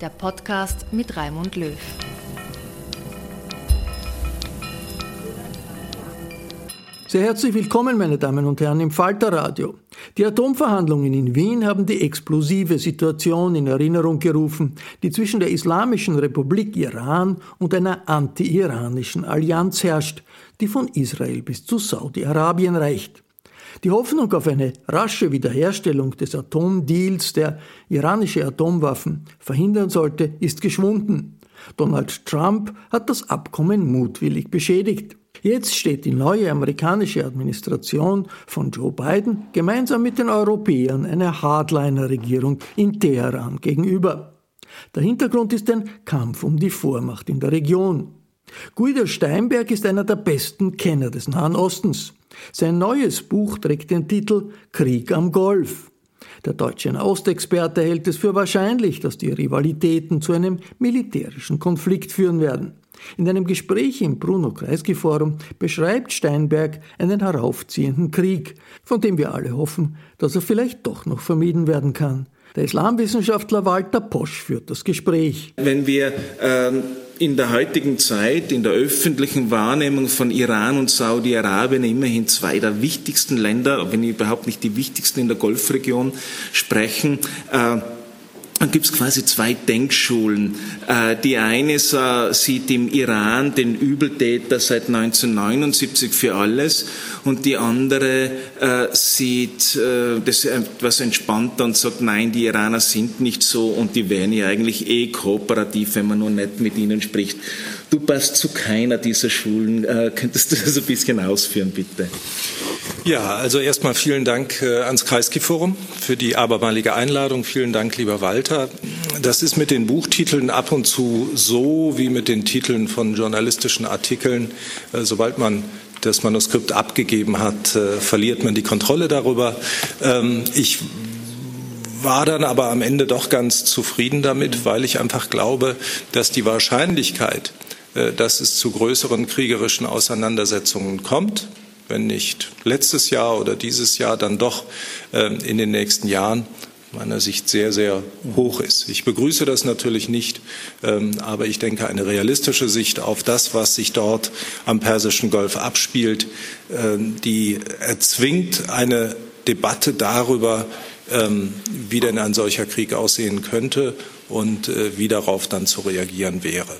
der Podcast mit Raimund Löw. Sehr herzlich willkommen, meine Damen und Herren, im Falterradio. Die Atomverhandlungen in Wien haben die explosive Situation in Erinnerung gerufen, die zwischen der Islamischen Republik Iran und einer anti-iranischen Allianz herrscht, die von Israel bis zu Saudi-Arabien reicht. Die Hoffnung auf eine rasche Wiederherstellung des Atomdeals, der iranische Atomwaffen verhindern sollte, ist geschwunden. Donald Trump hat das Abkommen mutwillig beschädigt. Jetzt steht die neue amerikanische Administration von Joe Biden gemeinsam mit den Europäern einer Hardliner-Regierung in Teheran gegenüber. Der Hintergrund ist ein Kampf um die Vormacht in der Region. Guido Steinberg ist einer der besten Kenner des Nahen Ostens. Sein neues Buch trägt den Titel Krieg am Golf. Der deutsche Nahostexperte hält es für wahrscheinlich, dass die Rivalitäten zu einem militärischen Konflikt führen werden. In einem Gespräch im Bruno Kreisky Forum beschreibt Steinberg einen heraufziehenden Krieg, von dem wir alle hoffen, dass er vielleicht doch noch vermieden werden kann. Der Islamwissenschaftler Walter Posch führt das Gespräch. Wenn wir ähm in der heutigen Zeit, in der öffentlichen Wahrnehmung von Iran und Saudi-Arabien immerhin zwei der wichtigsten Länder, wenn überhaupt nicht die wichtigsten in der Golfregion sprechen, äh, dann gibt es quasi zwei Denkschulen. Äh, die eine sieht im Iran den Übeltäter seit 1979 für alles und die andere äh, sieht äh, das etwas entspannter und sagt, nein, die Iraner sind nicht so und die wären ja eigentlich eh kooperativ, wenn man nur nicht mit ihnen spricht. Du passt zu keiner dieser Schulen. Könntest du das ein bisschen ausführen, bitte? Ja, also erstmal vielen Dank ans Kreisky-Forum für die abermalige Einladung. Vielen Dank, lieber Walter. Das ist mit den Buchtiteln ab und zu so wie mit den Titeln von journalistischen Artikeln. Sobald man das Manuskript abgegeben hat, verliert man die Kontrolle darüber. Ich war dann aber am Ende doch ganz zufrieden damit, weil ich einfach glaube, dass die Wahrscheinlichkeit, dass es zu größeren kriegerischen Auseinandersetzungen kommt, wenn nicht letztes Jahr oder dieses Jahr, dann doch in den nächsten Jahren meiner Sicht sehr, sehr hoch ist. Ich begrüße das natürlich nicht, aber ich denke, eine realistische Sicht auf das, was sich dort am Persischen Golf abspielt, die erzwingt eine Debatte darüber, wie denn ein solcher Krieg aussehen könnte und wie darauf dann zu reagieren wäre.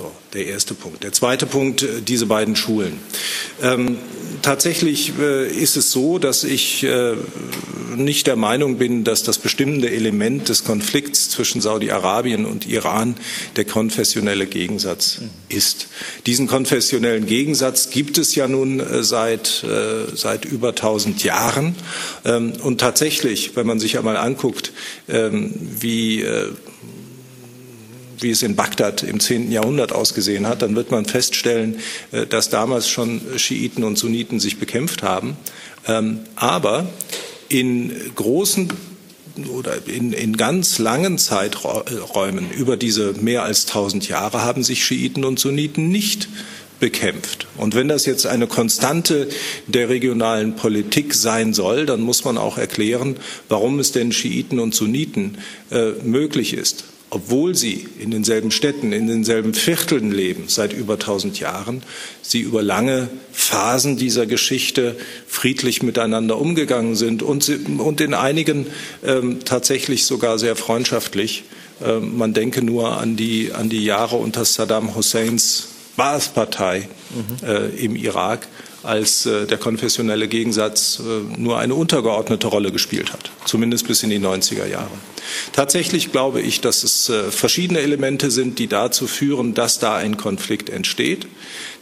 So, der erste Punkt. Der zweite Punkt, diese beiden Schulen. Ähm, tatsächlich äh, ist es so, dass ich äh, nicht der Meinung bin, dass das bestimmende Element des Konflikts zwischen Saudi-Arabien und Iran der konfessionelle Gegensatz ist. Diesen konfessionellen Gegensatz gibt es ja nun äh, seit, äh, seit über 1000 Jahren. Ähm, und tatsächlich, wenn man sich einmal anguckt, ähm, wie äh, wie es in Bagdad im 10. Jahrhundert ausgesehen hat, dann wird man feststellen, äh, dass damals schon Schiiten und Sunniten sich bekämpft haben. Ähm, aber in großen oder in, in ganz langen Zeiträumen über diese mehr als 1000 Jahre haben sich Schiiten und Sunniten nicht bekämpft. Und wenn das jetzt eine Konstante der regionalen Politik sein soll, dann muss man auch erklären, warum es denn Schiiten und Sunniten äh, möglich ist, obwohl sie in denselben Städten, in denselben Vierteln leben seit über 1000 Jahren, sie über lange Phasen dieser Geschichte friedlich miteinander umgegangen sind und, und in einigen ähm, tatsächlich sogar sehr freundschaftlich. Ähm, man denke nur an die, an die Jahre unter Saddam Husseins Baath-Partei mhm. äh, im Irak, als äh, der konfessionelle Gegensatz äh, nur eine untergeordnete Rolle gespielt hat, zumindest bis in die 90er Jahre. Tatsächlich glaube ich, dass es äh, verschiedene Elemente sind, die dazu führen, dass da ein Konflikt entsteht.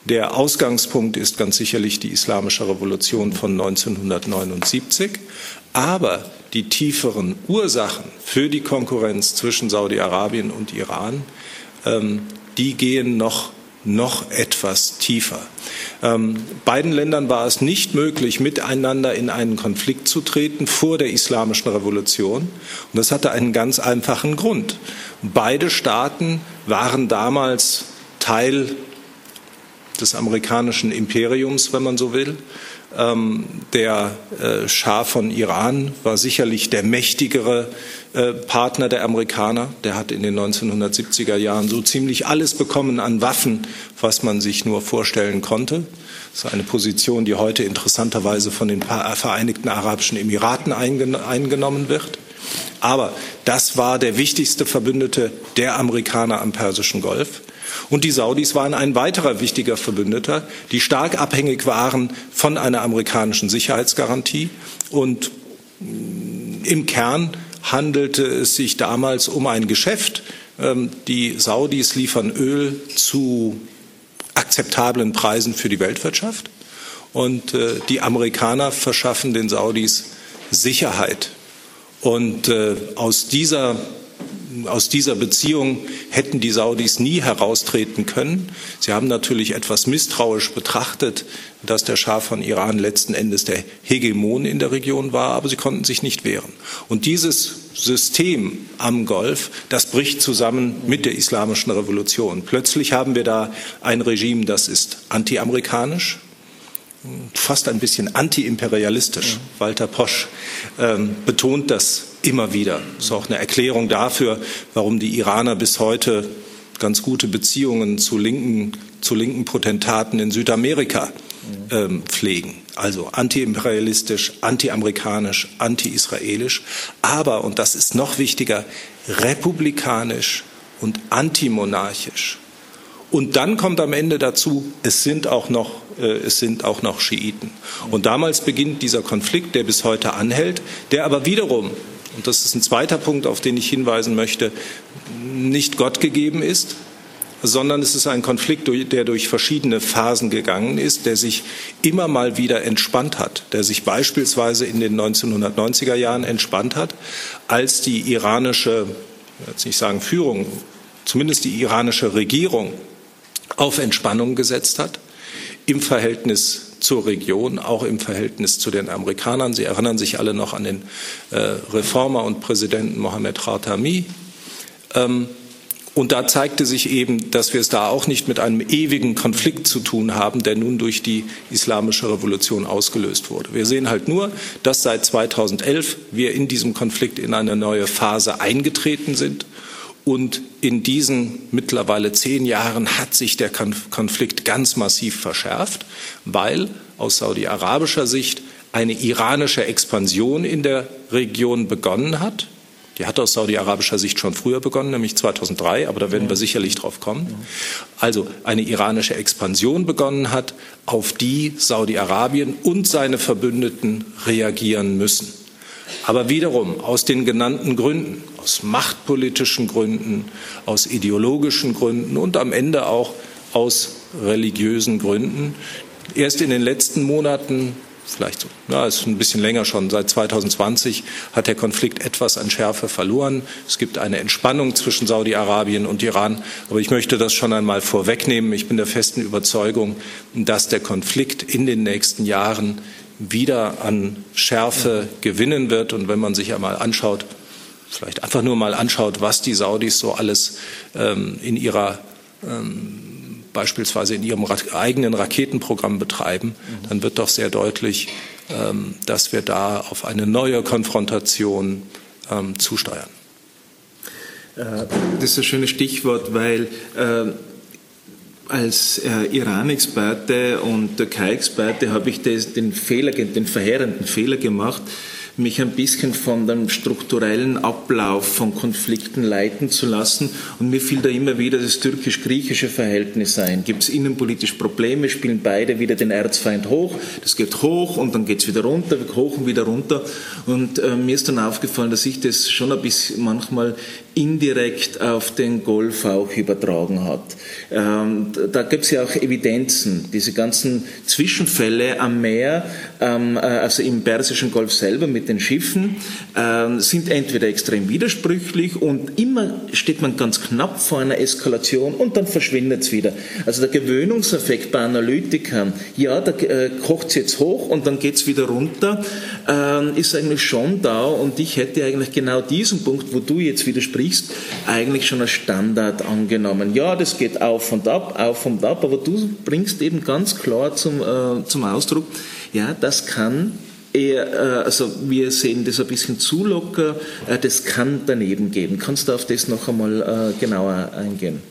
Der Ausgangspunkt ist ganz sicherlich die Islamische Revolution von 1979, aber die tieferen Ursachen für die Konkurrenz zwischen Saudi-Arabien und Iran, ähm, die gehen noch noch etwas tiefer. Ähm, beiden Ländern war es nicht möglich, miteinander in einen Konflikt zu treten vor der Islamischen Revolution. Und das hatte einen ganz einfachen Grund. Beide Staaten waren damals Teil des amerikanischen Imperiums, wenn man so will. Ähm, der äh, Schah von Iran war sicherlich der mächtigere äh, Partner der Amerikaner. Der hat in den 1970er Jahren so ziemlich alles bekommen an Waffen, was man sich nur vorstellen konnte. Das ist eine Position, die heute interessanterweise von den Vereinigten Arabischen Emiraten eingenommen wird. Aber das war der wichtigste Verbündete der Amerikaner am Persischen Golf. Und die Saudis waren ein weiterer wichtiger Verbündeter, die stark abhängig waren von einer amerikanischen Sicherheitsgarantie. Und mm, im Kern handelte es sich damals um ein Geschäft. Ähm, die Saudis liefern Öl zu akzeptablen Preisen für die Weltwirtschaft. Und äh, die Amerikaner verschaffen den Saudis Sicherheit. Und äh, aus dieser aus dieser Beziehung hätten die Saudis nie heraustreten können. Sie haben natürlich etwas misstrauisch betrachtet, dass der Schah von Iran letzten Endes der Hegemon in der Region war, aber sie konnten sich nicht wehren. Und dieses System am Golf, das bricht zusammen mit der islamischen Revolution. Plötzlich haben wir da ein Regime, das ist antiamerikanisch, fast ein bisschen antiimperialistisch. Walter Posch ähm, betont das immer wieder. Das ist auch eine Erklärung dafür, warum die Iraner bis heute ganz gute Beziehungen zu linken, zu linken Potentaten in Südamerika ähm, pflegen. Also antiimperialistisch, antiamerikanisch, anti-israelisch, aber, und das ist noch wichtiger, republikanisch und antimonarchisch. Und dann kommt am Ende dazu, es sind auch noch, äh, es sind auch noch Schiiten. Und damals beginnt dieser Konflikt, der bis heute anhält, der aber wiederum und das ist ein zweiter Punkt, auf den ich hinweisen möchte, nicht Gott gegeben ist, sondern es ist ein Konflikt, der durch verschiedene Phasen gegangen ist, der sich immer mal wieder entspannt hat, der sich beispielsweise in den 1990er Jahren entspannt hat, als die iranische, jetzt nicht sagen Führung, zumindest die iranische Regierung auf Entspannung gesetzt hat im Verhältnis zur Region, auch im Verhältnis zu den Amerikanern. Sie erinnern sich alle noch an den äh, Reformer und Präsidenten Mohammed Khatami. Ähm, und da zeigte sich eben, dass wir es da auch nicht mit einem ewigen Konflikt zu tun haben, der nun durch die islamische Revolution ausgelöst wurde. Wir sehen halt nur, dass seit 2011 wir in diesem Konflikt in eine neue Phase eingetreten sind und in diesen mittlerweile zehn Jahren hat sich der Konflikt ganz massiv verschärft, weil aus saudi-arabischer Sicht eine iranische Expansion in der Region begonnen hat. Die hat aus saudi-arabischer Sicht schon früher begonnen, nämlich 2003, aber da werden wir sicherlich drauf kommen. Also eine iranische Expansion begonnen hat, auf die Saudi-Arabien und seine Verbündeten reagieren müssen. Aber wiederum aus den genannten Gründen, aus machtpolitischen Gründen, aus ideologischen Gründen und am Ende auch aus religiösen Gründen. Erst in den letzten Monaten vielleicht na, ist ein bisschen länger schon, seit 2020 hat der Konflikt etwas an Schärfe verloren. Es gibt eine Entspannung zwischen Saudi-Arabien und Iran. Aber ich möchte das schon einmal vorwegnehmen. Ich bin der festen Überzeugung, dass der Konflikt in den nächsten Jahren wieder an Schärfe gewinnen wird. Und wenn man sich einmal anschaut, vielleicht einfach nur mal anschaut, was die Saudis so alles ähm, in ihrer ähm, beispielsweise in ihrem eigenen Raketenprogramm betreiben, dann wird doch sehr deutlich, ähm, dass wir da auf eine neue Konfrontation ähm, zusteuern. Äh, das ist ein schönes Stichwort, weil äh, als äh, Iran-Experte und Türkei-Experte habe ich das, den Fehler, den verheerenden Fehler gemacht, mich ein bisschen von dem strukturellen Ablauf von Konflikten leiten zu lassen. Und mir fiel da immer wieder das türkisch-griechische Verhältnis ein. Gibt es innenpolitisch Probleme, spielen beide wieder den Erzfeind hoch. Das geht hoch und dann geht es wieder runter, hoch und wieder runter. Und äh, mir ist dann aufgefallen, dass ich das schon ein bisschen manchmal indirekt auf den Golf auch übertragen hat. Ähm, da gibt es ja auch Evidenzen. Diese ganzen Zwischenfälle am Meer, ähm, äh, also im Persischen Golf selber mit den Schiffen, äh, sind entweder extrem widersprüchlich und immer steht man ganz knapp vor einer Eskalation und dann verschwindet es wieder. Also der Gewöhnungseffekt bei Analytikern, ja, da äh, kocht es jetzt hoch und dann geht es wieder runter, äh, ist eigentlich schon da und ich hätte eigentlich genau diesen Punkt, wo du jetzt widersprichst, eigentlich schon als Standard angenommen. Ja, das geht auf und ab, auf und ab, aber du bringst eben ganz klar zum, äh, zum Ausdruck, ja, das kann eher, äh, also wir sehen das ein bisschen zu locker, äh, das kann daneben gehen. Kannst du auf das noch einmal äh, genauer eingehen?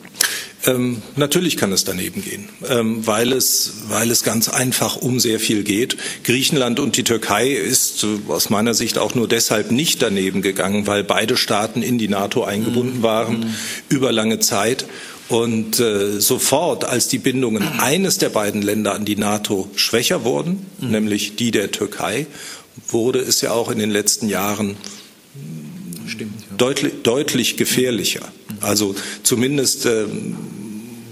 Ähm, natürlich kann es daneben gehen, ähm, weil, es, weil es ganz einfach um sehr viel geht. Griechenland und die Türkei ist äh, aus meiner Sicht auch nur deshalb nicht daneben gegangen, weil beide Staaten in die NATO eingebunden mhm. waren mhm. über lange Zeit und äh, sofort, als die Bindungen eines der beiden Länder an die NATO schwächer wurden, mhm. nämlich die der Türkei, wurde es ja auch in den letzten Jahren Stimmt, ja. deutlich, deutlich gefährlicher. Also zumindest äh,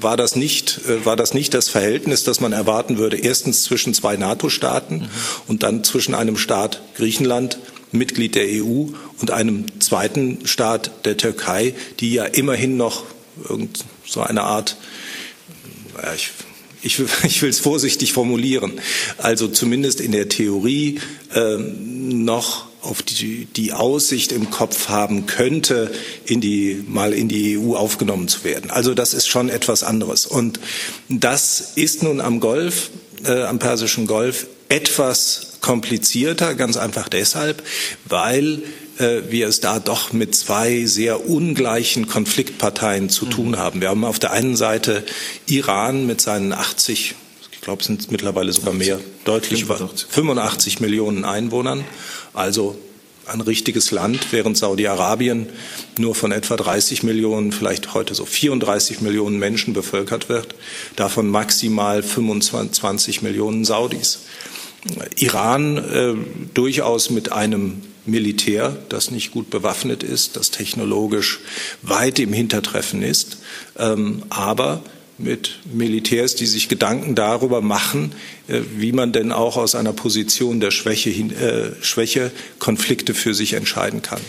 war das nicht, äh, war das nicht das Verhältnis, das man erwarten würde. Erstens zwischen zwei NATO-Staaten mhm. und dann zwischen einem Staat Griechenland, Mitglied der EU, und einem zweiten Staat der Türkei, die ja immerhin noch irgend so eine Art, ich, ich, ich will es vorsichtig formulieren, also zumindest in der Theorie äh, noch auf die, die Aussicht im Kopf haben könnte, in die, mal in die EU aufgenommen zu werden. Also das ist schon etwas anderes. Und das ist nun am Golf, äh, am Persischen Golf etwas komplizierter, ganz einfach deshalb, weil äh, wir es da doch mit zwei sehr ungleichen Konfliktparteien zu tun mhm. haben. Wir haben auf der einen Seite Iran mit seinen 80, ich glaube, es sind mittlerweile sogar mehr, deutlich über 85 Millionen Einwohnern, also ein richtiges Land, während Saudi-Arabien nur von etwa 30 Millionen, vielleicht heute so 34 Millionen Menschen bevölkert wird, davon maximal 25 Millionen Saudis. Iran äh, durchaus mit einem Militär, das nicht gut bewaffnet ist, das technologisch weit im Hintertreffen ist, ähm, aber mit Militärs, die sich Gedanken darüber machen, äh, wie man denn auch aus einer Position der Schwäche, äh, Schwäche Konflikte für sich entscheiden kann.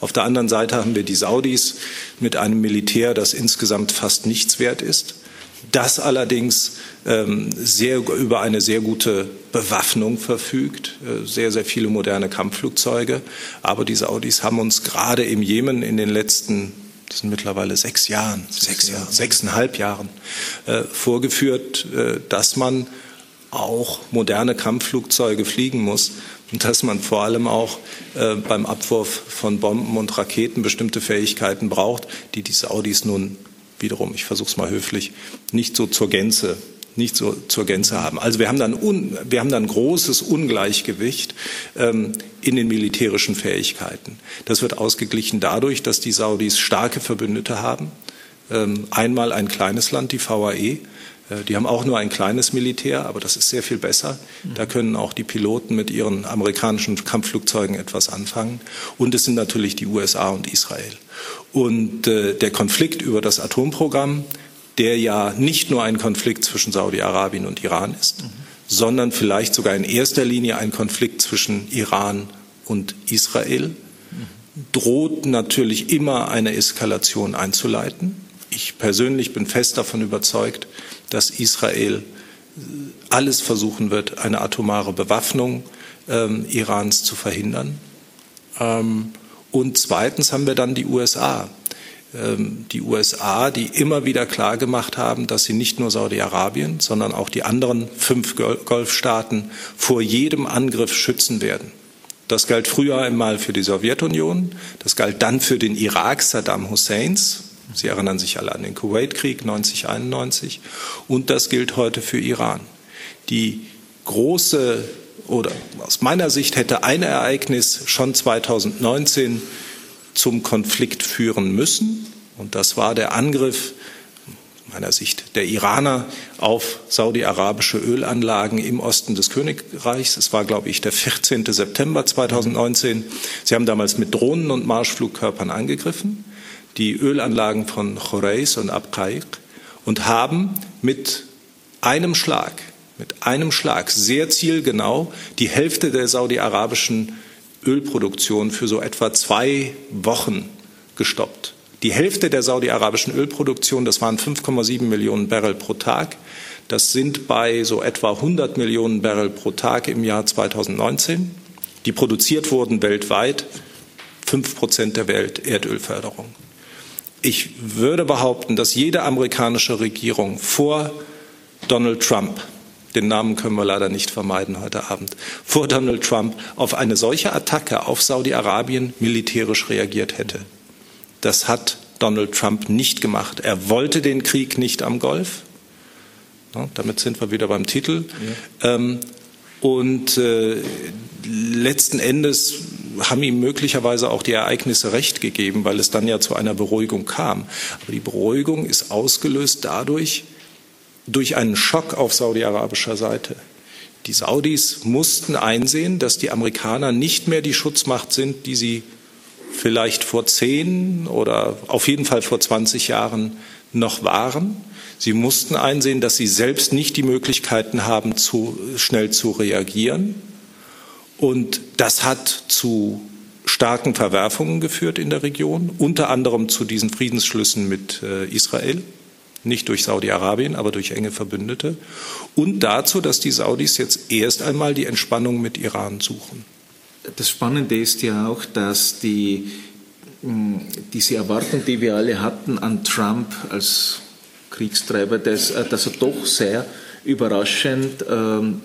Auf der anderen Seite haben wir die Saudis mit einem Militär, das insgesamt fast nichts wert ist, das allerdings ähm, sehr, über eine sehr gute Bewaffnung verfügt, äh, sehr, sehr viele moderne Kampfflugzeuge. Aber die Saudis haben uns gerade im Jemen in den letzten das sind mittlerweile sechs Jahren, sechs, Jahre, sechseinhalb Jahren, äh, vorgeführt, äh, dass man auch moderne Kampfflugzeuge fliegen muss und dass man vor allem auch äh, beim Abwurf von Bomben und Raketen bestimmte Fähigkeiten braucht, die die Saudis nun wiederum, ich versuche es mal höflich, nicht so zur Gänze nicht so zur Gänze haben. Also wir haben dann, un, wir haben dann großes Ungleichgewicht ähm, in den militärischen Fähigkeiten. Das wird ausgeglichen dadurch, dass die Saudis starke Verbündete haben. Ähm, einmal ein kleines Land, die VAE, Äh, die haben auch nur ein kleines Militär, aber das ist sehr viel besser. Da können auch die Piloten mit ihren amerikanischen Kampfflugzeugen etwas anfangen. Und es sind natürlich die USA und Israel. Und äh, der Konflikt über das Atomprogramm, der ja nicht nur ein Konflikt zwischen Saudi-Arabien und Iran ist, mhm. sondern vielleicht sogar in erster Linie ein Konflikt zwischen Iran und Israel, droht natürlich immer eine Eskalation einzuleiten. Ich persönlich bin fest davon überzeugt, dass Israel alles versuchen wird, eine atomare Bewaffnung ähm, Irans zu verhindern. Ähm, und zweitens haben wir dann die USA. Ähm, die USA, die immer wieder klargemacht haben, dass sie nicht nur Saudi-Arabien, sondern auch die anderen fünf Golfstaaten vor jedem Angriff schützen werden. Das galt früher einmal für die Sowjetunion, das galt dann für den Irak Saddam Husseins, Sie erinnern sich alle an den Kuwait-Krieg 1991 und das gilt heute für Iran. Die große oder aus meiner Sicht hätte ein Ereignis schon 2019 zum Konflikt führen müssen und das war der Angriff meiner Sicht der Iraner auf saudi-arabische Ölanlagen im Osten des Königreichs. Es war, glaube ich, der 14. September 2019. Sie haben damals mit Drohnen und Marschflugkörpern angegriffen die Ölanlagen von Choreis und Abqaiq und haben mit einem Schlag, mit einem Schlag sehr zielgenau die Hälfte der saudi-arabischen Ölproduktion für so etwa zwei Wochen gestoppt. Die Hälfte der saudi-arabischen Ölproduktion, das waren 5,7 Millionen Barrel pro Tag. Das sind bei so etwa 100 Millionen Barrel pro Tag im Jahr 2019, die produziert wurden weltweit, fünf Prozent der Welterdölförderung. Ich würde behaupten, dass jede amerikanische Regierung vor Donald Trump den Namen können wir leider nicht vermeiden heute Abend, vor Donald Trump auf eine solche Attacke auf Saudi-Arabien militärisch reagiert hätte. Das hat Donald Trump nicht gemacht. Er wollte den Krieg nicht am Golf. Ja, damit sind wir wieder beim Titel. Ja. Ähm, und äh, letzten Endes haben ihm möglicherweise auch die Ereignisse recht gegeben, weil es dann ja zu einer Beruhigung kam. Aber die Beruhigung ist ausgelöst dadurch, durch einen Schock auf saudi-arabischer Seite. Die Saudis mussten einsehen, dass die Amerikaner nicht mehr die Schutzmacht sind, die sie vielleicht vor zehn oder auf jeden Fall vor 20 Jahren noch waren. Sie mussten einsehen, dass sie selbst nicht die Möglichkeiten haben, zu, schnell zu reagieren. Und das hat zu starken Verwerfungen geführt in der Region, unter anderem zu diesen Friedensschlüssen mit äh, Israel, nicht durch Saudi-Arabien, aber durch enge Verbündete, und dazu, dass die Saudis jetzt erst einmal die Entspannung mit Iran suchen. Das Spannende ist ja auch, dass die, diese Erwartung, die wir alle hatten an Trump als Kriegstreiber, dass, äh, dass er doch sehr überraschend ähm,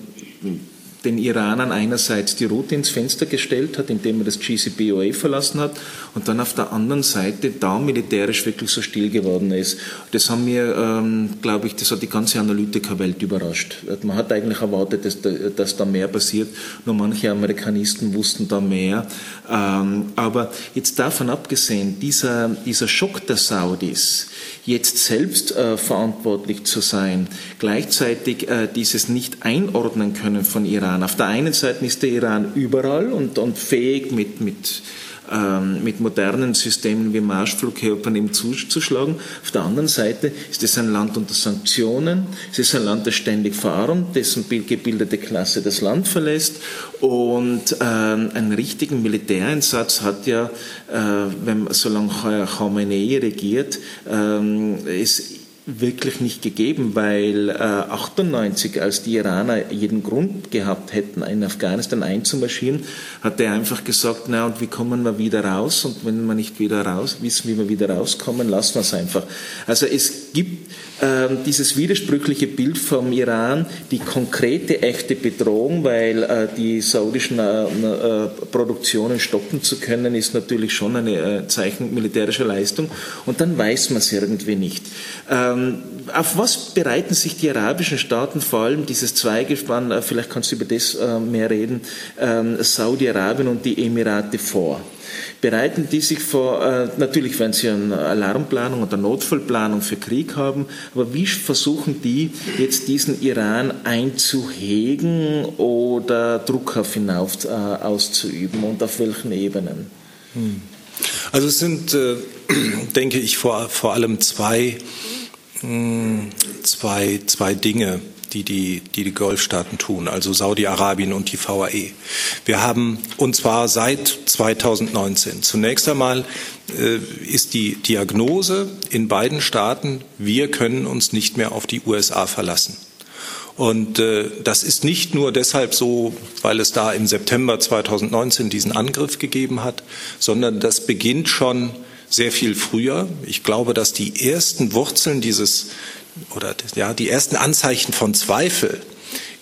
den Iranern einerseits die Route ins Fenster gestellt hat, indem er das GCPOA verlassen hat und dann auf der anderen Seite da militärisch wirklich so still geworden ist. Das haben wir, ähm, glaube ich, das hat die ganze Analytikerwelt überrascht. Man hat eigentlich erwartet, dass da, dass da mehr passiert, nur manche Amerikanisten wussten da mehr. Ähm, aber jetzt davon abgesehen, dieser, dieser Schock der Saudis, jetzt selbst äh, verantwortlich zu sein, gleichzeitig äh, dieses nicht einordnen können von Iran. Auf der einen Seite ist der Iran überall und, und fähig mit, mit ähm, mit modernen Systemen wie Marschflugkörpern ihm zuzuschlagen. Auf der anderen Seite ist es ein Land unter Sanktionen, es ist ein Land, das ständig verarmt, dessen gebildete Klasse das Land verlässt. Und ähm, einen richtigen Militäreinsatz hat ja, äh, wenn, solange Khamenei regiert, ähm, ist wirklich nicht gegeben, weil äh, 98, als die Iraner jeden Grund gehabt hätten, in Afghanistan einzumarschieren, hat er einfach gesagt, na und wie kommen wir wieder raus? Und wenn wir nicht wieder raus wissen, wie wir wieder rauskommen, lassen wir es einfach. Also es gibt dieses widersprüchliche Bild vom Iran, die konkrete, echte Bedrohung, weil äh, die saudischen äh, äh, Produktionen stoppen zu können, ist natürlich schon ein Zeichen militärischer Leistung. Und dann weiß man es irgendwie nicht. Äh, Ähm, auf was bereiten sich die arabischen Staaten, vor allem dieses Zweigespann, vielleicht kannst du über das mehr reden, ähm, Saudi-Arabien und die Emirate vor? Bereiten die sich vor, äh, natürlich wenn sie eine Alarmplanung oder Notfallplanung für Krieg haben, aber wie versuchen die jetzt diesen Iran einzuhegen oder Druck auf ihn auf, äh, auszuüben und auf welchen Ebenen? Hm. Also es sind, äh, denke ich, vor, vor allem zwei, mh, hm, zwei, zwei Dinge die die, die, die Golfstaaten tun, also Saudi-Arabien und die VAE. Wir haben, und zwar seit 2019, zunächst einmal äh, ist die Diagnose in beiden Staaten, wir können uns nicht mehr auf die USA verlassen. Und äh, das ist nicht nur deshalb so, weil es da im September 2019 diesen Angriff gegeben hat, sondern das beginnt schon sehr viel früher. Ich glaube, dass die ersten Wurzeln dieses oder ja, die ersten Anzeichen von Zweifel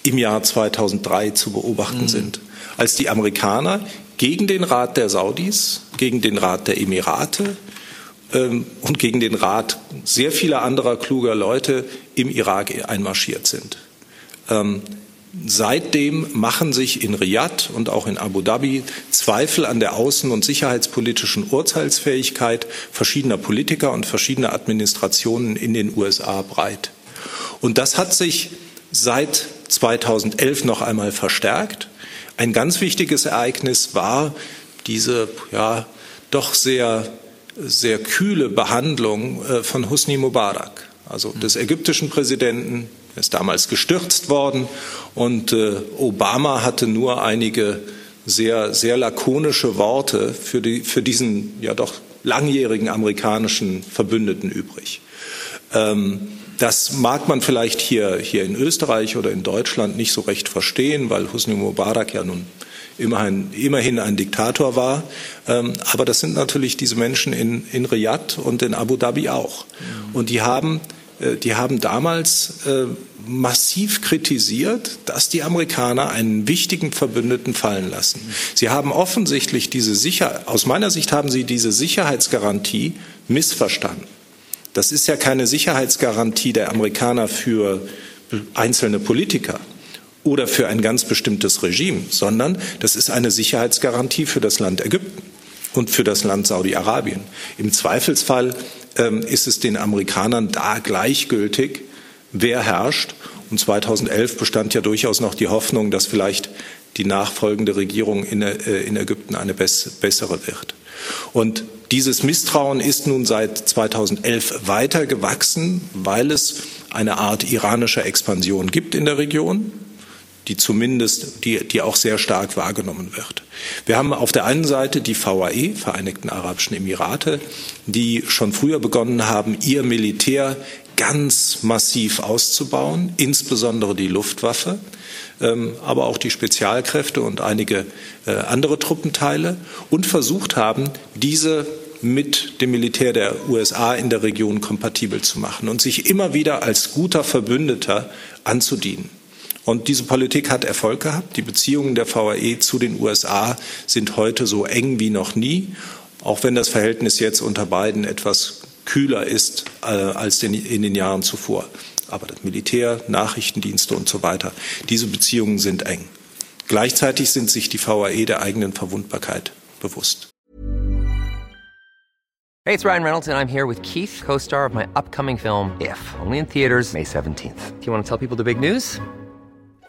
im Jahr 2003 zu beobachten mhm. sind, als die Amerikaner gegen den Rat der Saudis, gegen den Rat der Emirate ähm, und gegen den Rat sehr vieler anderer kluger Leute im Irak einmarschiert sind. Ähm, Seitdem machen sich in Riyadh und auch in Abu Dhabi Zweifel an der außen- und sicherheitspolitischen Urteilsfähigkeit verschiedener Politiker und verschiedener Administrationen in den USA breit. Und das hat sich seit 2011 noch einmal verstärkt. Ein ganz wichtiges Ereignis war diese ja doch sehr sehr kühle Behandlung äh, von Husni Mubarak, also des ägyptischen Präsidenten, er ist damals gestürzt worden und äh, Obama hatte nur einige sehr, sehr lakonische Worte für, die, für diesen ja doch langjährigen amerikanischen Verbündeten übrig. Ähm, das mag man vielleicht hier, hier in Österreich oder in Deutschland nicht so recht verstehen, weil Husni Mubarak ja nun immerhin, immerhin ein Diktator war. Ähm, aber das sind natürlich diese Menschen in, in Riyadh und in Abu Dhabi auch. Und die haben die haben damals äh, massiv kritisiert, dass die Amerikaner einen wichtigen Verbündeten fallen lassen. Sie haben offensichtlich diese Sicher aus meiner Sicht haben sie diese Sicherheitsgarantie missverstanden. Das ist ja keine Sicherheitsgarantie der Amerikaner für einzelne Politiker oder für ein ganz bestimmtes Regime, sondern das ist eine Sicherheitsgarantie für das Land Ägypten und für das Land Saudi-Arabien. Im Zweifelsfall ist es den Amerikanern da gleichgültig, wer herrscht. Und 2011 bestand ja durchaus noch die Hoffnung, dass vielleicht die nachfolgende Regierung in, äh, Ägypten eine bessere wird. Und dieses Misstrauen ist nun seit 2011 weiter gewachsen, weil es eine Art iranischer Expansion gibt in der Region die zumindest, die, die auch sehr stark wahrgenommen wird. Wir haben auf der einen Seite die VAE, Vereinigten Arabischen Emirate, die schon früher begonnen haben, ihr Militär ganz massiv auszubauen, insbesondere die Luftwaffe, ähm, aber auch die Spezialkräfte und einige äh, andere Truppenteile und versucht haben, diese mit dem Militär der USA in der Region kompatibel zu machen und sich immer wieder als guter Verbündeter anzudienen. Und diese Politik hat Erfolg gehabt. Die Beziehungen der VAE zu den USA sind heute so eng wie noch nie, auch wenn das Verhältnis jetzt unter beiden etwas kühler ist äh, als in, in den Jahren zuvor. Aber das Militär, Nachrichtendienste und so weiter, diese Beziehungen sind eng. Gleichzeitig sind sich die VAE der eigenen Verwundbarkeit bewusst. Hey, it's Ryan Reynolds and I'm here with Keith, co-star of my upcoming film If, only in theaters May 17th. Do you want to tell people the big news?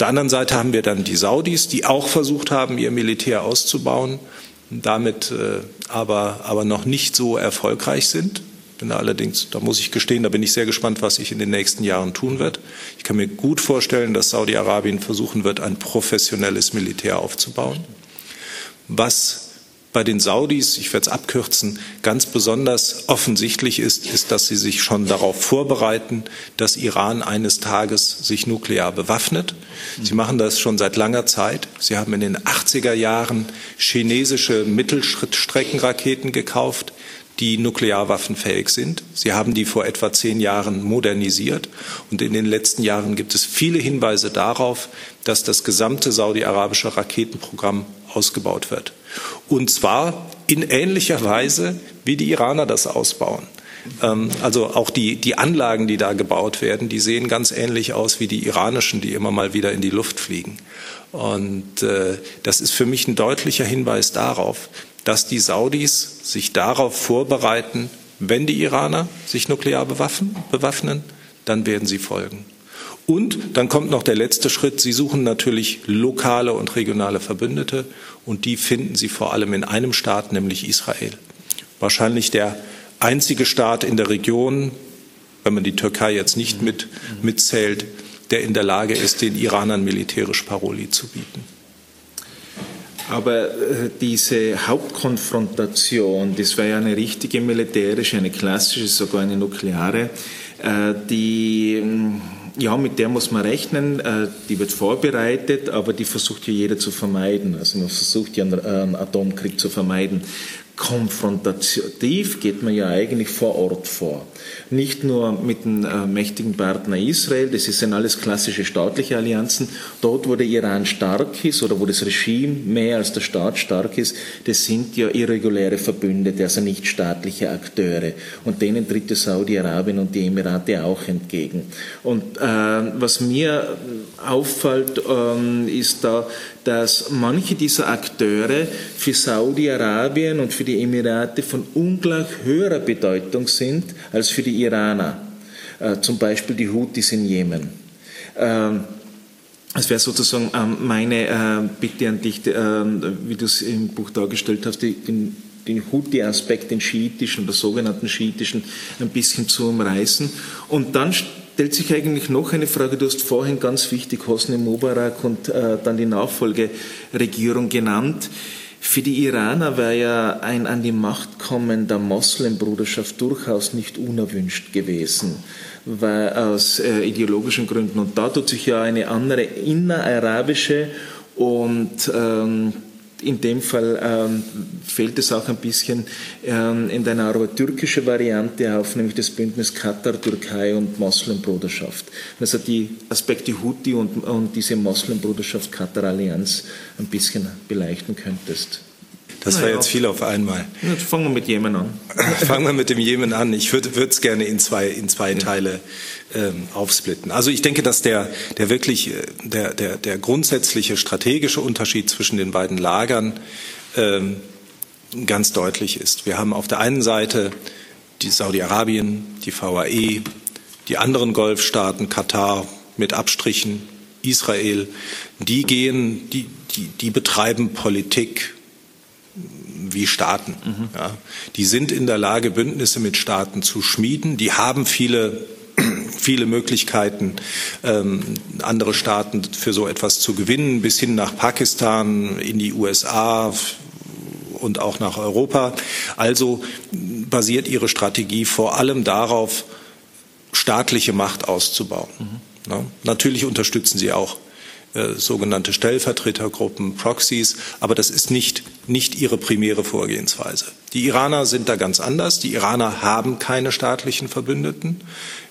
Der anderen Seite haben wir dann die Saudis, die auch versucht haben, ihr Militär auszubauen, damit äh, aber, aber noch nicht so erfolgreich sind. Bin allerdings, da muss ich gestehen, da bin ich sehr gespannt, was sich in den nächsten Jahren tun wird. Ich kann mir gut vorstellen, dass Saudi-Arabien versuchen wird, ein professionelles Militär aufzubauen. Was bei den Saudis, ich werde es abkürzen, ganz besonders offensichtlich ist, ist, dass sie sich schon darauf vorbereiten, dass Iran eines Tages sich nuklear bewaffnet. Sie machen das schon seit langer Zeit. Sie haben in den 80er Jahren chinesische Mittelstreckenraketen gekauft, die nuklearwaffenfähig sind. Sie haben die vor etwa zehn Jahren modernisiert. Und in den letzten Jahren gibt es viele Hinweise darauf, dass das gesamte saudi-arabische Raketenprogramm ausgebaut wird. Und zwar in ähnlicher Weise, wie die Iraner das ausbauen. Ähm, also auch die, die Anlagen, die da gebaut werden, die sehen ganz ähnlich aus wie die iranischen, die immer mal wieder in die Luft fliegen. Und äh, das ist für mich ein deutlicher Hinweis darauf, dass die Saudis sich darauf vorbereiten, wenn die Iraner sich nuklear bewaffnen, bewaffnen dann werden sie folgen. Und dann kommt noch der letzte Schritt. Sie suchen natürlich lokale und regionale Verbündete und die finden Sie vor allem in einem Staat, nämlich Israel. Wahrscheinlich der einzige Staat in der Region, wenn man die Türkei jetzt nicht mit, mitzählt, der in der Lage ist, den Iranern militärisch Paroli zu bieten. Aber äh, diese Hauptkonfrontation, das war ja eine richtige militärische, eine klassische, sogar eine nukleare, äh, die ja, mit der muss man rechnen, äh, die wird vorbereitet, aber die versucht ja jeder zu vermeiden. Also man versucht ja einen Atomkrieg zu vermeiden konfrontativ geht man ja eigentlich vor Ort vor. Nicht nur mit dem äh, mächtigen Partner Israel, das sind alles klassische staatliche Allianzen. Dort, wo der Iran stark ist oder wo das Regime mehr als der Staat stark ist, das sind ja irreguläre Verbündete, also nicht staatliche Akteure. Und denen tritt Saudi-Arabien und die Emirate auch entgegen. Und äh, was mir auffällt, äh, ist da, dass manche dieser Akteure für Saudi-Arabien und für die Emirate von ungleich höherer Bedeutung sind als für die Iraner. Äh, zum Beispiel die Houthis in Jemen. Ähm, das wäre sozusagen ähm, meine äh, Bitte an dich, äh, wie du es im Buch dargestellt hast, den, den Houthi-Aspekt, den schiitischen oder sogenannten schiitischen, ein bisschen zu umreißen. Und dann stellt sich eigentlich noch eine Frage. Du hast vorhin ganz wichtig Hosni Mubarak und äh, dann die Nachfolgeregierung genannt. Für die Iraner wäre ja ein an die Macht kommen der Moslembruderschaft durchaus nicht unerwünscht gewesen, weil aus äh, ideologischen Gründen. Und da tut sich ja eine andere innerarabische und ähm, in dem Fall ähm, fällt es auch ein bisschen ähm, in deiner türkische Variante auf, nämlich das Bündnis Katar, Türkei und Moslembruderschaft. Also die Aspekte Houthi und, und diese Moslembruderschaft Katar-Allianz ein bisschen beleuchten könntest. Das naja. war jetzt viel auf einmal. Jetzt fangen wir mit Jemen an. fangen wir mit dem Jemen an. Ich würde es gerne in zwei, in zwei Teile ähm, aufsplitten. Also ich denke, dass der, der wirklich äh, der, der, der grundsätzliche strategische Unterschied zwischen den beiden Lagern ähm, ganz deutlich ist. Wir haben auf der einen Seite die Saudi-Arabien, die VAE, die anderen Golfstaaten, Katar mit Abstrichen, Israel, die gehen, die, die, die betreiben Politik wie Staaten. Mhm. Ja. Die sind in der Lage, Bündnisse mit Staaten zu schmieden. Die haben viele viele Möglichkeiten, ähm, andere Staaten für so etwas zu gewinnen, bis hin nach Pakistan, in die USA und auch nach Europa. Also basiert ihre Strategie vor allem darauf, staatliche Macht auszubauen. Mhm. Ja, natürlich unterstützen sie auch äh, sogenannte Stellvertretergruppen, Proxies, aber das ist nicht, nicht ihre primäre Vorgehensweise. Die Iraner sind da ganz anders. Die Iraner haben keine staatlichen Verbündeten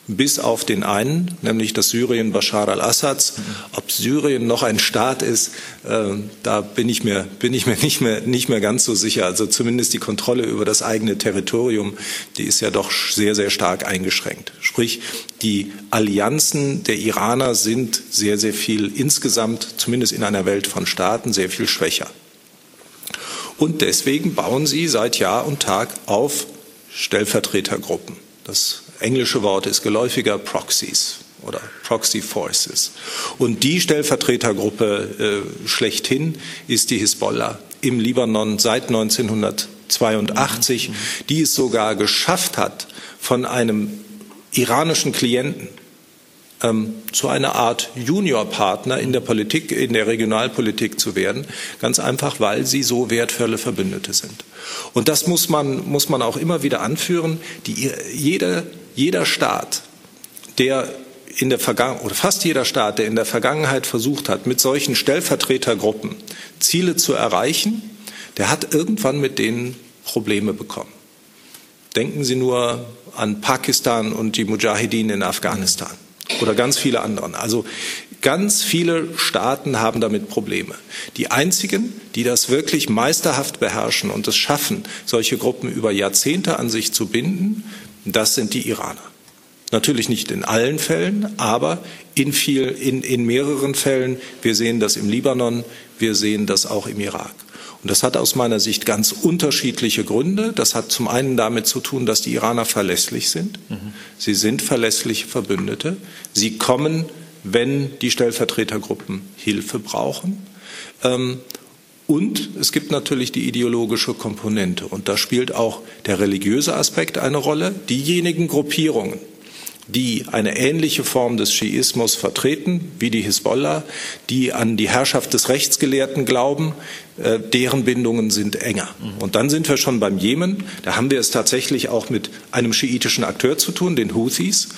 bis auf den einen, nämlich das Syrien Bashar al-Assads. Ob Syrien noch ein Staat ist, äh, da bin ich mir, bin ich mir nicht mehr, nicht mehr ganz so sicher. Also zumindest die Kontrolle über das eigene Territorium, die ist ja doch sehr, sehr stark eingeschränkt. Sprich, die Allianzen der Iraner sind sehr, sehr viel insgesamt, zumindest in einer Welt von Staaten, sehr viel schwächer. Und deswegen bauen sie seit Jahr und Tag auf Stellvertretergruppen. Das englische Wort ist geläufiger Proxies oder Proxy Forces. Und die Stellvertretergruppe äh, schlechthin ist die Hisbollah im Libanon seit 1982, die es sogar geschafft hat, von einem iranischen Klienten ähm, zu einer Art Juniorpartner in der Politik, in der Regionalpolitik zu werden, ganz einfach, weil sie so wertvolle Verbündete sind. Und das muss man, muss man auch immer wieder anführen. Die, jeder, jeder Staat, der in der Vergangenheit, oder fast jeder Staat, der in der Vergangenheit versucht hat, mit solchen Stellvertretergruppen Ziele zu erreichen, der hat irgendwann mit denen Probleme bekommen. Denken Sie nur an Pakistan und die Mujahideen in Afghanistan oder ganz viele anderen. Also ganz viele Staaten haben damit Probleme. Die einzigen, die das wirklich meisterhaft beherrschen und es schaffen, solche Gruppen über Jahrzehnte an sich zu binden, das sind die Iraner. Natürlich nicht in allen Fällen, aber in, viel, in, in mehreren Fällen. Wir sehen das im Libanon, wir sehen das auch im Irak. Und das hat aus meiner Sicht ganz unterschiedliche Gründe. Das hat zum einen damit zu tun, dass die Iraner verlässlich sind. Mhm. Sie sind verlässliche Verbündete. Sie kommen, wenn die Stellvertretergruppen Hilfe brauchen. Ähm, und es gibt natürlich die ideologische Komponente. Und da spielt auch der religiöse Aspekt eine Rolle. Diejenigen Gruppierungen, die eine ähnliche Form des Schiismus vertreten, wie die Hisbollah, die an die Herrschaft des Rechtsgelehrten glauben, äh, deren Bindungen sind enger. Und dann sind wir schon beim Jemen. Da haben wir es tatsächlich auch mit einem schiitischen Akteur zu tun, den Houthis.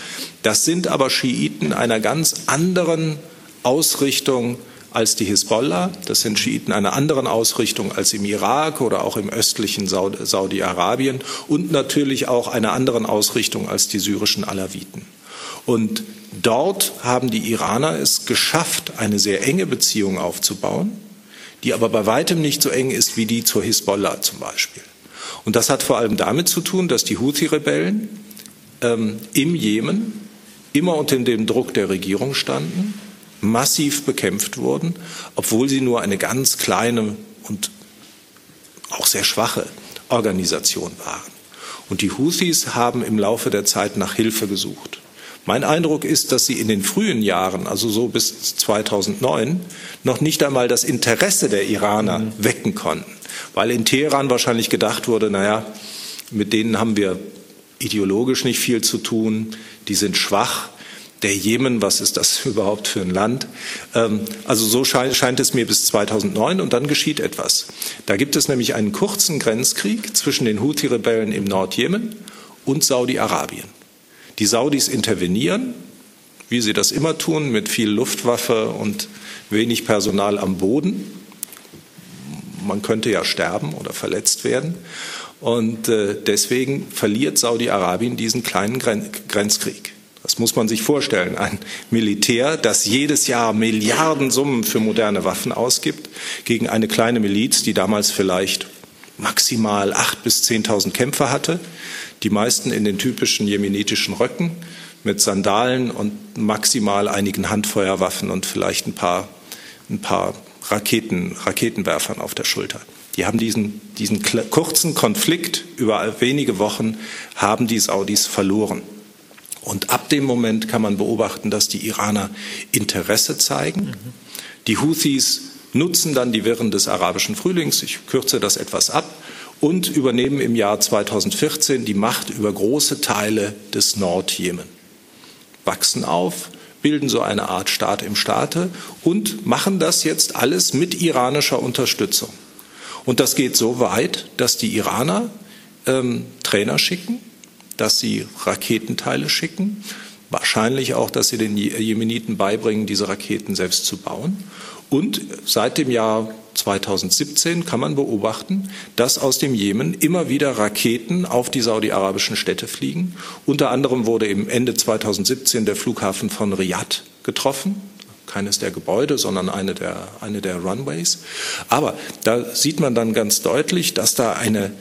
Das sind aber Schiiten einer ganz anderen Ausrichtung als die Hisbollah. Das sind Schiiten einer anderen Ausrichtung als im Irak oder auch im östlichen Saudi-Arabien und natürlich auch einer anderen Ausrichtung als die syrischen Alawiten. Und dort haben die Iraner es geschafft, eine sehr enge Beziehung aufzubauen, die aber bei weitem nicht so eng ist wie die zur Hisbollah zum Beispiel. Und das hat vor allem damit zu tun, dass die Houthi-Rebellen ähm, im Jemen immer unter dem Druck der Regierung standen massiv bekämpft wurden, obwohl sie nur eine ganz kleine und auch sehr schwache Organisation waren. Und die Houthis haben im Laufe der Zeit nach Hilfe gesucht. Mein Eindruck ist, dass sie in den frühen Jahren, also so bis 2009, noch nicht einmal das Interesse der Iraner mhm. wecken konnten, weil in Teheran wahrscheinlich gedacht wurde, naja, mit denen haben wir ideologisch nicht viel zu tun, die sind schwach, der Jemen, was ist das überhaupt für ein Land? Ähm, also so scheint es mir bis 2009 und dann geschieht etwas. Da gibt es nämlich einen kurzen Grenzkrieg zwischen den Houthi-Rebellen im Nordjemen und Saudi-Arabien. Die Saudis intervenieren, wie sie das immer tun, mit viel Luftwaffe und wenig Personal am Boden. Man könnte ja sterben oder verletzt werden. Und äh, deswegen verliert Saudi-Arabien diesen kleinen Grenzkrieg. Das muss man sich vorstellen. Ein Militär, das jedes Jahr Milliardensummen für moderne Waffen ausgibt, gegen eine kleine Miliz, die damals vielleicht maximal acht bis zehntausend Kämpfer hatte, die meisten in den typischen jemenitischen Röcken mit Sandalen und maximal einigen Handfeuerwaffen und vielleicht ein paar, ein paar Raketen, Raketenwerfern auf der Schulter. Die haben diesen, diesen kurzen Konflikt über wenige Wochen, haben die Saudis verloren. Und ab dem Moment kann man beobachten, dass die Iraner Interesse zeigen. Die Houthis nutzen dann die Wirren des arabischen Frühlings, ich kürze das etwas ab, und übernehmen im Jahr 2014 die Macht über große Teile des Nordjemen, wachsen auf, bilden so eine Art Staat im Staate und machen das jetzt alles mit iranischer Unterstützung. Und das geht so weit, dass die Iraner ähm, Trainer schicken, dass sie Raketenteile schicken, wahrscheinlich auch, dass sie den Jemeniten beibringen, diese Raketen selbst zu bauen. Und seit dem Jahr 2017 kann man beobachten, dass aus dem Jemen immer wieder Raketen auf die saudi-arabischen Städte fliegen. Unter anderem wurde im Ende 2017 der Flughafen von Riyadh getroffen. Keines der Gebäude, sondern eine der, eine der Runways. Aber da sieht man dann ganz deutlich, dass da eine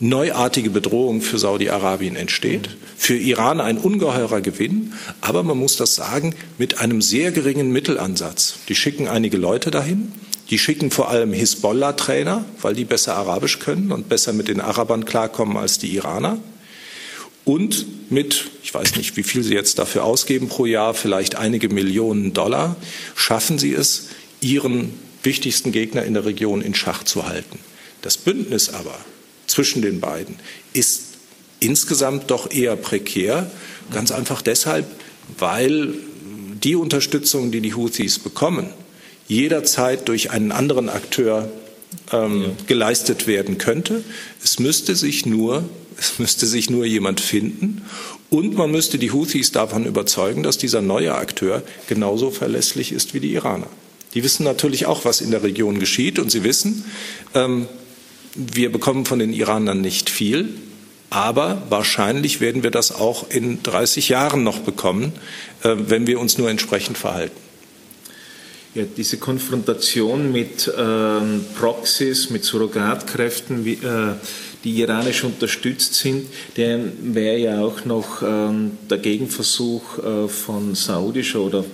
neuartige Bedrohung für Saudi-Arabien entsteht. Für Iran ein ungeheurer Gewinn, aber man muss das sagen, mit einem sehr geringen Mittelansatz. Die schicken einige Leute dahin, die schicken vor allem Hisbollah-Trainer, weil die besser Arabisch können und besser mit den Arabern klarkommen als die Iraner. Und mit, ich weiß nicht, wie viel sie jetzt dafür ausgeben pro Jahr, vielleicht einige Millionen Dollar, schaffen sie es, ihren wichtigsten Gegner in der Region in Schach zu halten. Das Bündnis aber zwischen den beiden ist insgesamt doch eher prekär. Ganz einfach deshalb, weil die Unterstützung, die die Houthis bekommen, jederzeit durch einen anderen Akteur ähm, ja. geleistet werden könnte. Es müsste sich nur, es müsste sich nur jemand finden und man müsste die Houthis davon überzeugen, dass dieser neue Akteur genauso verlässlich ist wie die Iraner. Die wissen natürlich auch, was in der Region geschieht und sie wissen, ähm, wir bekommen von den Iranern nicht viel, aber wahrscheinlich werden wir das auch in 30 Jahren noch bekommen, äh, wenn wir uns nur entsprechend verhalten. Ja, diese Konfrontation mit ähm, Proxys, mit Surrogatkräften, wie, äh, die iranisch unterstützt sind, der wäre ja auch noch ähm, der Gegenversuch äh, von saudischer oder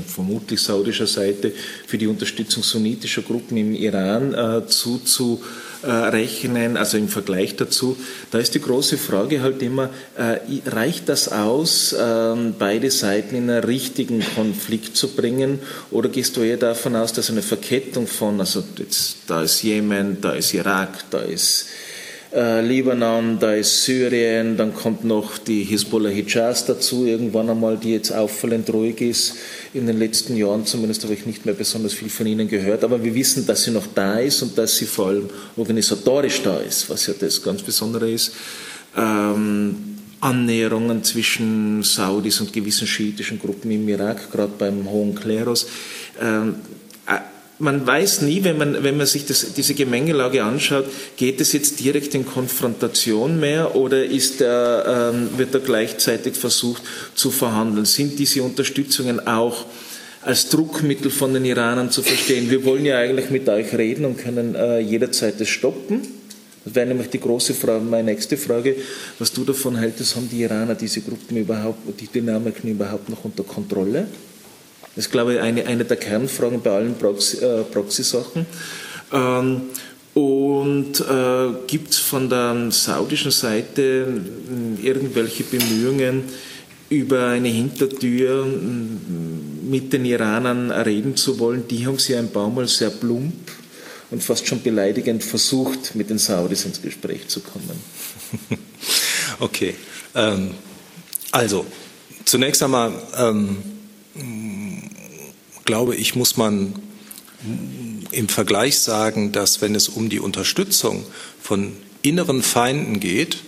vermutlich saudischer Seite für die Unterstützung sunnitischer Gruppen im Iran äh, zuzu äh, rechnen, also im Vergleich dazu. Da ist die große Frage halt immer, äh, reicht das aus, äh, beide Seiten in einen richtigen Konflikt zu bringen oder gehst du eher davon aus, dass eine Verkettung von, also jetzt, da ist Jemen, da ist Irak, da ist äh, Libanon, da ist Syrien, dann kommt noch die Hisbollah Hijaz dazu, irgendwann einmal, die jetzt auffallend ruhig ist. In den letzten Jahren zumindest habe ich nicht mehr besonders viel von ihnen gehört, aber wir wissen, dass sie noch da ist und dass sie vor allem organisatorisch da ist, was ja das ganz Besondere ist. Ähm, Annäherungen zwischen Saudis und gewissen schiitischen Gruppen im Irak, gerade beim Hohen Klerus. Ähm, man weiß nie, wenn man, wenn man sich das, diese Gemengelage anschaut, geht es jetzt direkt in Konfrontation mehr oder ist der, ähm, wird da gleichzeitig versucht zu verhandeln? Sind diese Unterstützungen auch als Druckmittel von den Iranern zu verstehen? Wir wollen ja eigentlich mit euch reden und können äh, jederzeit das stoppen. Das wäre nämlich die große Frage, meine nächste Frage, was du davon hältst, haben die Iraner diese Gruppen überhaupt, die Dynamiken überhaupt noch unter Kontrolle? Das ist, glaube ich, eine, eine der Kernfragen bei allen äh, Proxy-Sachen. Ähm, und äh, gibt es von der saudischen Seite äh, irgendwelche Bemühungen, über eine Hintertür äh, mit den Iranern reden zu wollen? Die haben sie ein paar Mal sehr plump und fast schon beleidigend versucht, mit den Saudis ins Gespräch zu kommen. Okay. Ähm, also, zunächst einmal. Ähm glaube ich, muss man im Vergleich sagen, dass wenn es um die Unterstützung von inneren Feinden geht,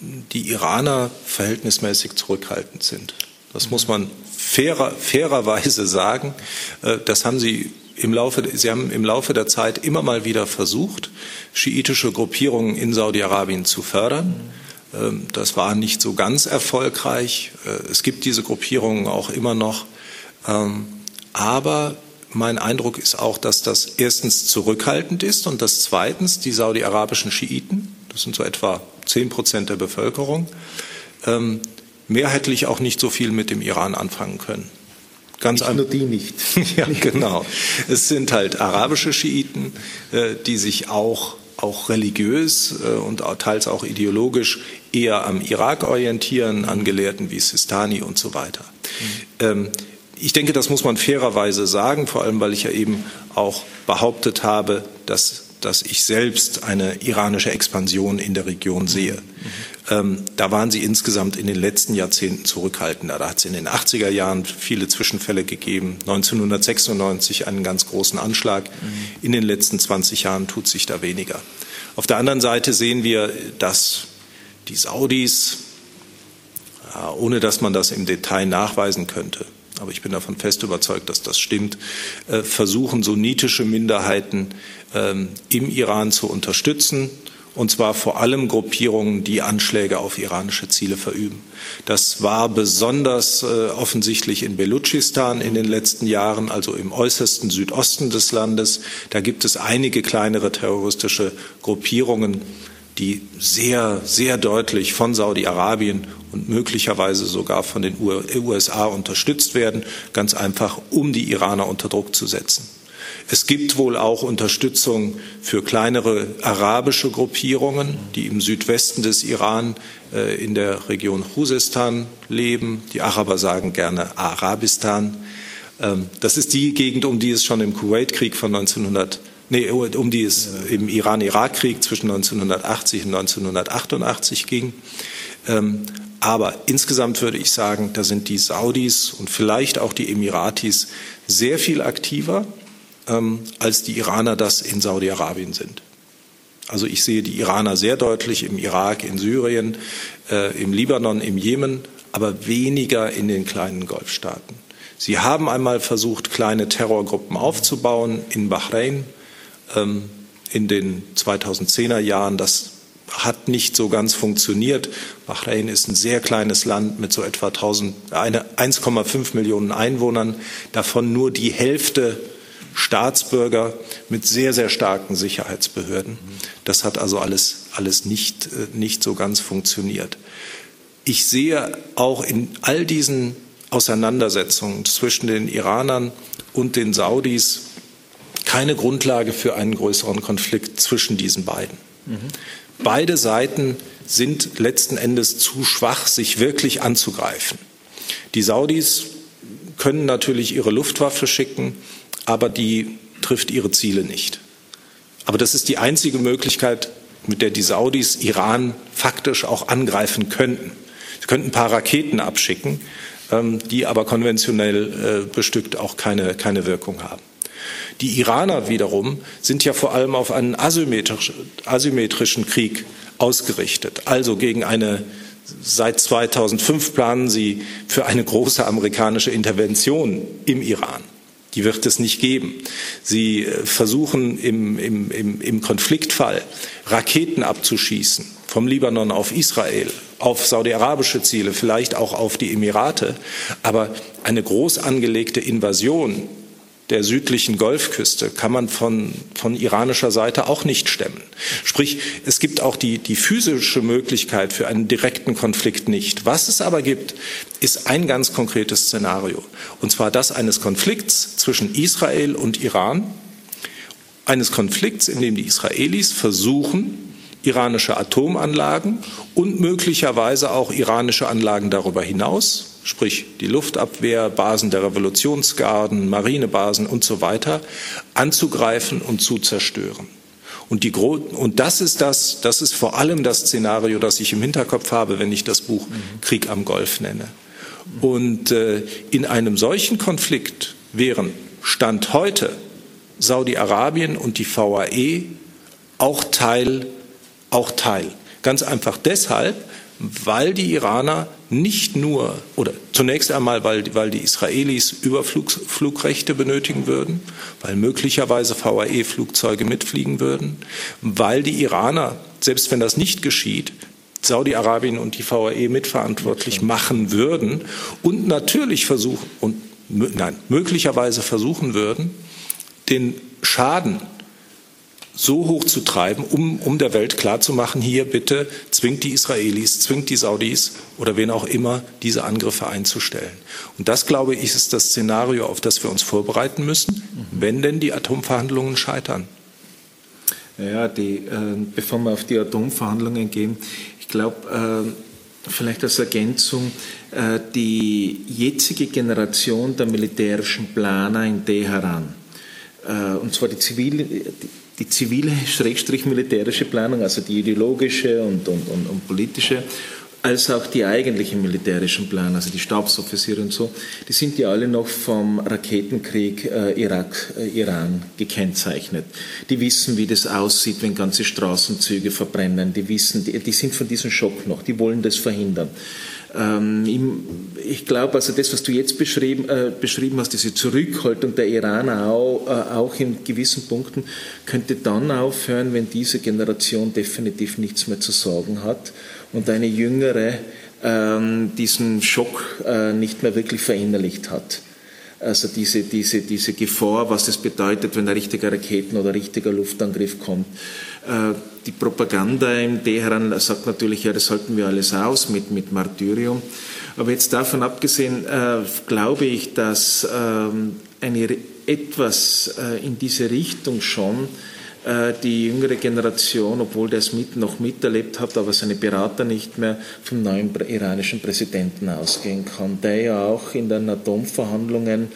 die Iraner verhältnismäßig zurückhaltend sind. Das muss man fairer, fairerweise sagen. Äh, das haben sie im Laufe, sie haben im Laufe der Zeit immer mal wieder versucht, schiitische Gruppierungen in Saudi-Arabien zu fördern. Ähm, das war nicht so ganz erfolgreich. Äh, es gibt diese Gruppierungen auch immer noch. Ähm, aber mein Eindruck ist auch, dass das erstens zurückhaltend ist und dass zweitens die saudi-arabischen Schiiten, das sind so etwa zehn Prozent der Bevölkerung, ähm, mehrheitlich auch nicht so viel mit dem Iran anfangen können. Ganz nicht nur die nicht. ja, genau. Es sind halt arabische Schiiten, äh, die sich auch auch religiös äh, und teils auch ideologisch eher am Irak orientieren, an Gelehrten wie Sistani und so weiter. Mhm. Ich denke, das muss man fairerweise sagen, vor allem weil ich ja eben auch behauptet habe, dass, dass ich selbst eine iranische Expansion in der Region sehe. Mhm. Ähm, da waren sie insgesamt in den letzten Jahrzehnten zurückhaltender. Da hat es in den 80er Jahren viele Zwischenfälle gegeben, 1996 einen ganz großen Anschlag. Mhm. In den letzten 20 Jahren tut sich da weniger. Auf der anderen Seite sehen wir, dass die Saudis, ohne dass man das im Detail nachweisen könnte, aber ich bin davon fest überzeugt, dass das stimmt, äh, versuchen sunnitische Minderheiten ähm, im Iran zu unterstützen, und zwar vor allem Gruppierungen, die Anschläge auf iranische Ziele verüben. Das war besonders äh, offensichtlich in Belutschistan in den letzten Jahren, also im äußersten Südosten des Landes. Da gibt es einige kleinere terroristische Gruppierungen, die sehr, sehr deutlich von Saudi-Arabien und möglicherweise sogar von den USA unterstützt werden, ganz einfach, um die Iraner unter Druck zu setzen. Es gibt wohl auch Unterstützung für kleinere arabische Gruppierungen, die im Südwesten des Iran äh, in der Region Khuzestan leben. Die Araber sagen gerne Arabistan. Ähm, das ist die Gegend, um die es schon im Kuwait-Krieg von 1900 nee, um die es im Iran-Irak-Krieg zwischen 1980 und 1988 ging. Ähm, Aber insgesamt würde ich sagen, da sind die Saudis und vielleicht auch die Emiratis sehr viel aktiver, ähm, als die Iraner das in Saudi-Arabien sind. Also ich sehe die Iraner sehr deutlich im Irak, in Syrien, äh, im Libanon, im Jemen, aber weniger in den kleinen Golfstaaten. Sie haben einmal versucht, kleine Terrorgruppen aufzubauen in Bahrain ähm, in den 2010er Jahren. Das hat nicht so ganz funktioniert. Bahrain ist ein sehr kleines Land mit so etwa 1,5 Millionen Einwohnern, davon nur die Hälfte Staatsbürger mit sehr, sehr starken Sicherheitsbehörden. Das hat also alles, alles nicht, äh, nicht so ganz funktioniert. Ich sehe auch in all diesen Auseinandersetzungen zwischen den Iranern und den Saudis keine Grundlage für einen größeren Konflikt zwischen diesen beiden. Mhm. Beide Seiten sind letzten Endes zu schwach, sich wirklich anzugreifen. Die Saudis können natürlich ihre Luftwaffe schicken, aber die trifft ihre Ziele nicht. Aber das ist die einzige Möglichkeit, mit der die Saudis Iran faktisch auch angreifen könnten. Sie könnten ein paar Raketen abschicken, ähm, die aber konventionell äh, bestückt auch keine, keine Wirkung haben. Die Iraner wiederum sind ja vor allem auf einen asymmetrisch, asymmetrischen Krieg ausgerichtet, also gegen eine Seit 2005 planen sie für eine große amerikanische Intervention im Iran. Die wird es nicht geben. Sie äh, versuchen im, im, im, im Konfliktfall Raketen abzuschießen vom Libanon auf Israel, auf saudi-arabische Ziele, vielleicht auch auf die Emirate. Aber eine groß angelegte Invasion der südlichen Golfküste kann man von, von iranischer Seite auch nicht stemmen. Sprich, es gibt auch die, die physische Möglichkeit für einen direkten Konflikt nicht. Was es aber gibt, ist ein ganz konkretes Szenario. Und zwar das eines Konflikts zwischen Israel und Iran. Eines Konflikts, in dem die Israelis versuchen, iranische Atomanlagen und möglicherweise auch iranische Anlagen darüber hinaus sprich die Luftabwehr, Basen der Revolutionsgarden, Marinebasen und so weiter, anzugreifen und zu zerstören. Und, die, und das ist das, das ist vor allem das Szenario, das ich im Hinterkopf habe, wenn ich das Buch Krieg am Golf nenne. Und äh, in einem solchen Konflikt wären Stand heute Saudi-Arabien und die VAE auch Teil, auch Teil. Ganz einfach deshalb, weil die Iraner nicht nur, oder zunächst einmal, weil, weil die Israelis Überflugrechte benötigen würden, weil möglicherweise VAE-Flugzeuge mitfliegen würden, weil die Iraner, selbst wenn das nicht geschieht, Saudi-Arabien und die VAE mitverantwortlich machen würden und natürlich versuchen, und nein, möglicherweise versuchen würden, den Schaden so hoch zu treiben, um, um der Welt klarzumachen, hier bitte zwingt die Israelis, zwingt die Saudis oder wen auch immer, diese Angriffe einzustellen. Und das, glaube ich, ist das Szenario, auf das wir uns vorbereiten müssen, wenn denn die Atomverhandlungen scheitern. Ja, die, äh, bevor wir auf die Atomverhandlungen gehen, ich glaube, äh, vielleicht als Ergänzung, äh, die jetzige Generation der militärischen Planer in Teheran, äh, und zwar die zivile, die zivile, schrägstrich militärische Planung, also die ideologische und, und, und, und politische, als auch die eigentlichen militärischen Plan, also die Stabsoffiziere und so, die sind ja alle noch vom Raketenkrieg äh, Irak, äh, gekennzeichnet. Die wissen, wie das aussieht, wenn ganze Straßenzüge verbrennen. Die wissen, die, die sind von diesem Schock noch. Die wollen das verhindern. Ähm, ich glaube, also das, was du jetzt beschrieben, äh, beschrieben hast, diese Zurückhaltung der Iraner auch, äh, auch in gewissen Punkten, könnte dann aufhören, wenn diese Generation definitiv nichts mehr zu sagen hat und eine jüngere ähm, diesen Schock äh, nicht mehr wirklich verinnerlicht hat. Also diese, diese, diese Gefahr, was das bedeutet, wenn ein richtiger Raketen- oder richtiger Luftangriff kommt. Äh, die Propaganda im Teheran sagt natürlich, ja, das halten wir alles aus mit, mit Martyrium. Aber jetzt davon abgesehen, äh, glaube ich, dass ähm, eine etwas äh, in diese Richtung schon die jüngere Generation, obwohl der es mit, noch miterlebt hat, aber seine Berater nicht mehr vom neuen iranischen Präsidenten ausgehen kann, der ja auch in den Atomverhandlungen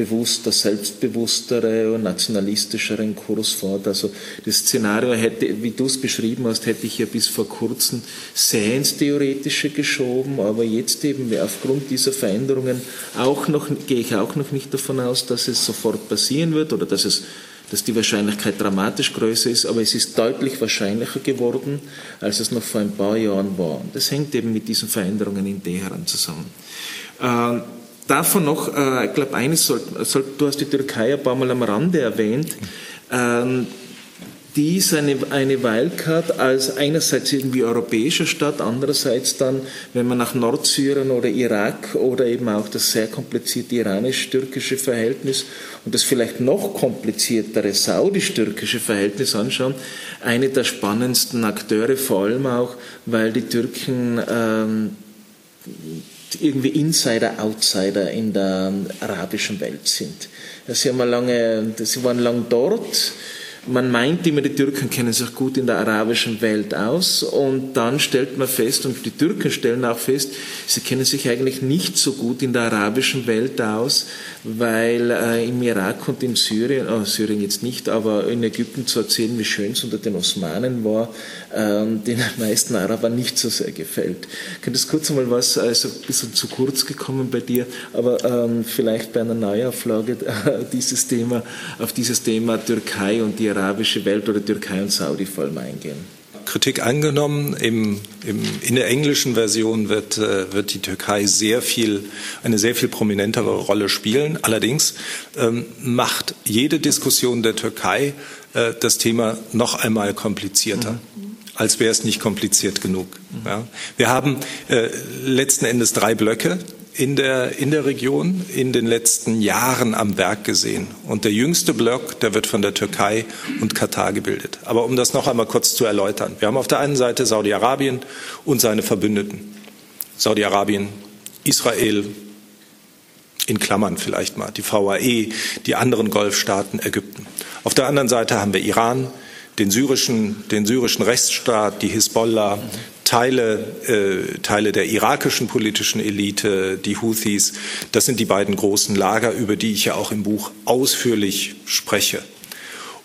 bewusster, selbstbewusstere und nationalistischeren Kurs fort. Also das Szenario hätte, wie du es beschrieben hast, hätte ich ja bis vor kurzem sehr ins Theoretische geschoben, aber jetzt eben aufgrund dieser Veränderungen auch noch, gehe ich auch noch nicht davon aus, dass es sofort passieren wird oder dass es dass die Wahrscheinlichkeit dramatisch größer ist, aber es ist deutlich wahrscheinlicher geworden, als es noch vor ein paar Jahren war. Das hängt eben mit diesen Veränderungen in Teheran zusammen. Äh, davon noch, äh, ich glaube, eines soll, soll, du hast die Türkei ein paar Mal am Rande erwähnt. Ähm, dies eine, eine Wildcard als einerseits irgendwie europäischer Stadt, andererseits dann, wenn man nach Nordsyrien oder Irak oder eben auch das sehr komplizierte iranisch-türkische Verhältnis und das vielleicht noch kompliziertere saudisch-türkische Verhältnis anschauen, eine der spannendsten Akteure, vor allem auch, weil die Türken ähm, irgendwie Insider, Outsider in der arabischen Welt sind. Sie, haben lange, sie waren lang dort, man meint immer, die Türken kennen sich gut in der arabischen Welt aus und dann stellt man fest, und die Türken stellen auch fest, sie kennen sich eigentlich nicht so gut in der arabischen Welt aus, weil äh, im Irak und in Syrien, oh, Syrien jetzt nicht, aber in Ägypten zu erzählen, wie schön es unter den Osmanen war, äh, den meisten Arabern nicht so sehr gefällt. Könntest kurz einmal was, also ein bisschen zu kurz gekommen bei dir, aber ähm, vielleicht bei einer Neuauflage äh, dieses Thema, auf dieses Thema Türkei und die arabische Welt oder Türkei und Saudi vor allem eingehen. Kritik angenommen. Im, im, in der englischen Version wird, äh, wird die Türkei sehr viel, eine sehr viel prominentere Rolle spielen. Allerdings ähm, macht jede Diskussion der Türkei äh, das Thema noch einmal komplizierter. Mhm. als wäre es nicht kompliziert genug. Ja. Wir haben äh, letzten Endes drei Blöcke in der, in der Region in den letzten Jahren am Werk gesehen. Und der jüngste Block, der wird von der Türkei und Katar gebildet. Aber um das noch einmal kurz zu erläutern. Wir haben auf der einen Seite Saudi-Arabien und seine Verbündeten. Saudi-Arabien, Israel, in Klammern vielleicht mal, die VAE, die anderen Golfstaaten, Ägypten. Auf der anderen Seite haben wir Iran, den syrischen, den syrischen Rechtsstaat, die Hisbollah, Teile, äh, Teile der irakischen politischen Elite, die Houthis, das sind die beiden großen Lager, über die ich ja auch im Buch ausführlich spreche.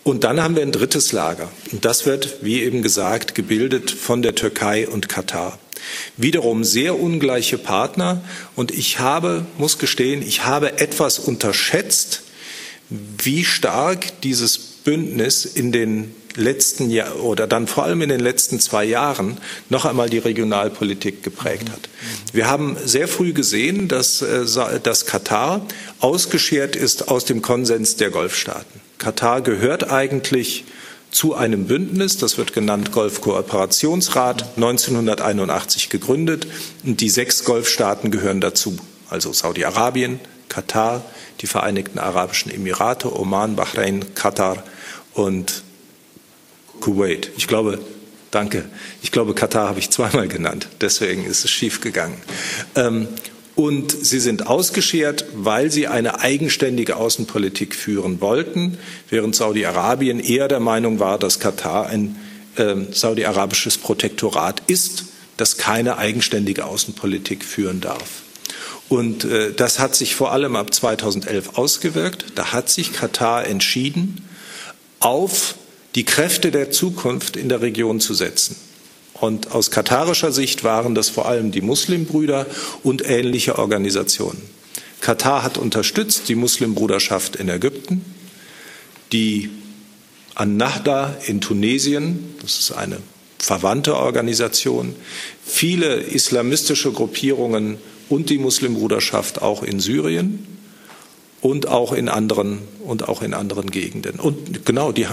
Und dann haben wir ein drittes Lager. Und das wird, wie eben gesagt, gebildet von der Türkei und Katar. Wiederum sehr ungleiche Partner. Und ich habe, muss gestehen, ich habe etwas unterschätzt, wie stark dieses Bündnis in den letzten Jahr oder dann vor allem in den letzten zwei Jahren noch einmal die Regionalpolitik geprägt hat. Wir haben sehr früh gesehen, dass, äh, dass Katar ausgeschert ist aus dem Konsens der Golfstaaten. Katar gehört eigentlich zu einem Bündnis, das wird genannt Golfkooperationsrat, 1981 gegründet. Und die sechs Golfstaaten gehören dazu, also Saudi-Arabien, Katar, die Vereinigten Arabischen Emirate, Oman, Bahrain, Katar und Kuwait. Ich glaube, danke. Ich glaube, Katar habe ich zweimal genannt. Deswegen ist es schiefgegangen. Ähm, und sie sind ausgeschert, weil sie eine eigenständige Außenpolitik führen wollten, während Saudi-Arabien eher der Meinung war, dass Katar ein äh, saudi-arabisches Protektorat ist, das keine eigenständige Außenpolitik führen darf. Und äh, das hat sich vor allem ab 2011 ausgewirkt. Da hat sich Katar entschieden, auf die Kräfte der Zukunft in der Region zu setzen. Und aus katarischer Sicht waren das vor allem die Muslimbrüder und ähnliche Organisationen. Katar hat unterstützt die Muslimbruderschaft in Ägypten, die An-Nahda in Tunesien, das ist eine verwandte Organisation, viele islamistische Gruppierungen und die Muslimbruderschaft auch in Syrien und auch in anderen und auch in anderen Gegenden. Und genau, die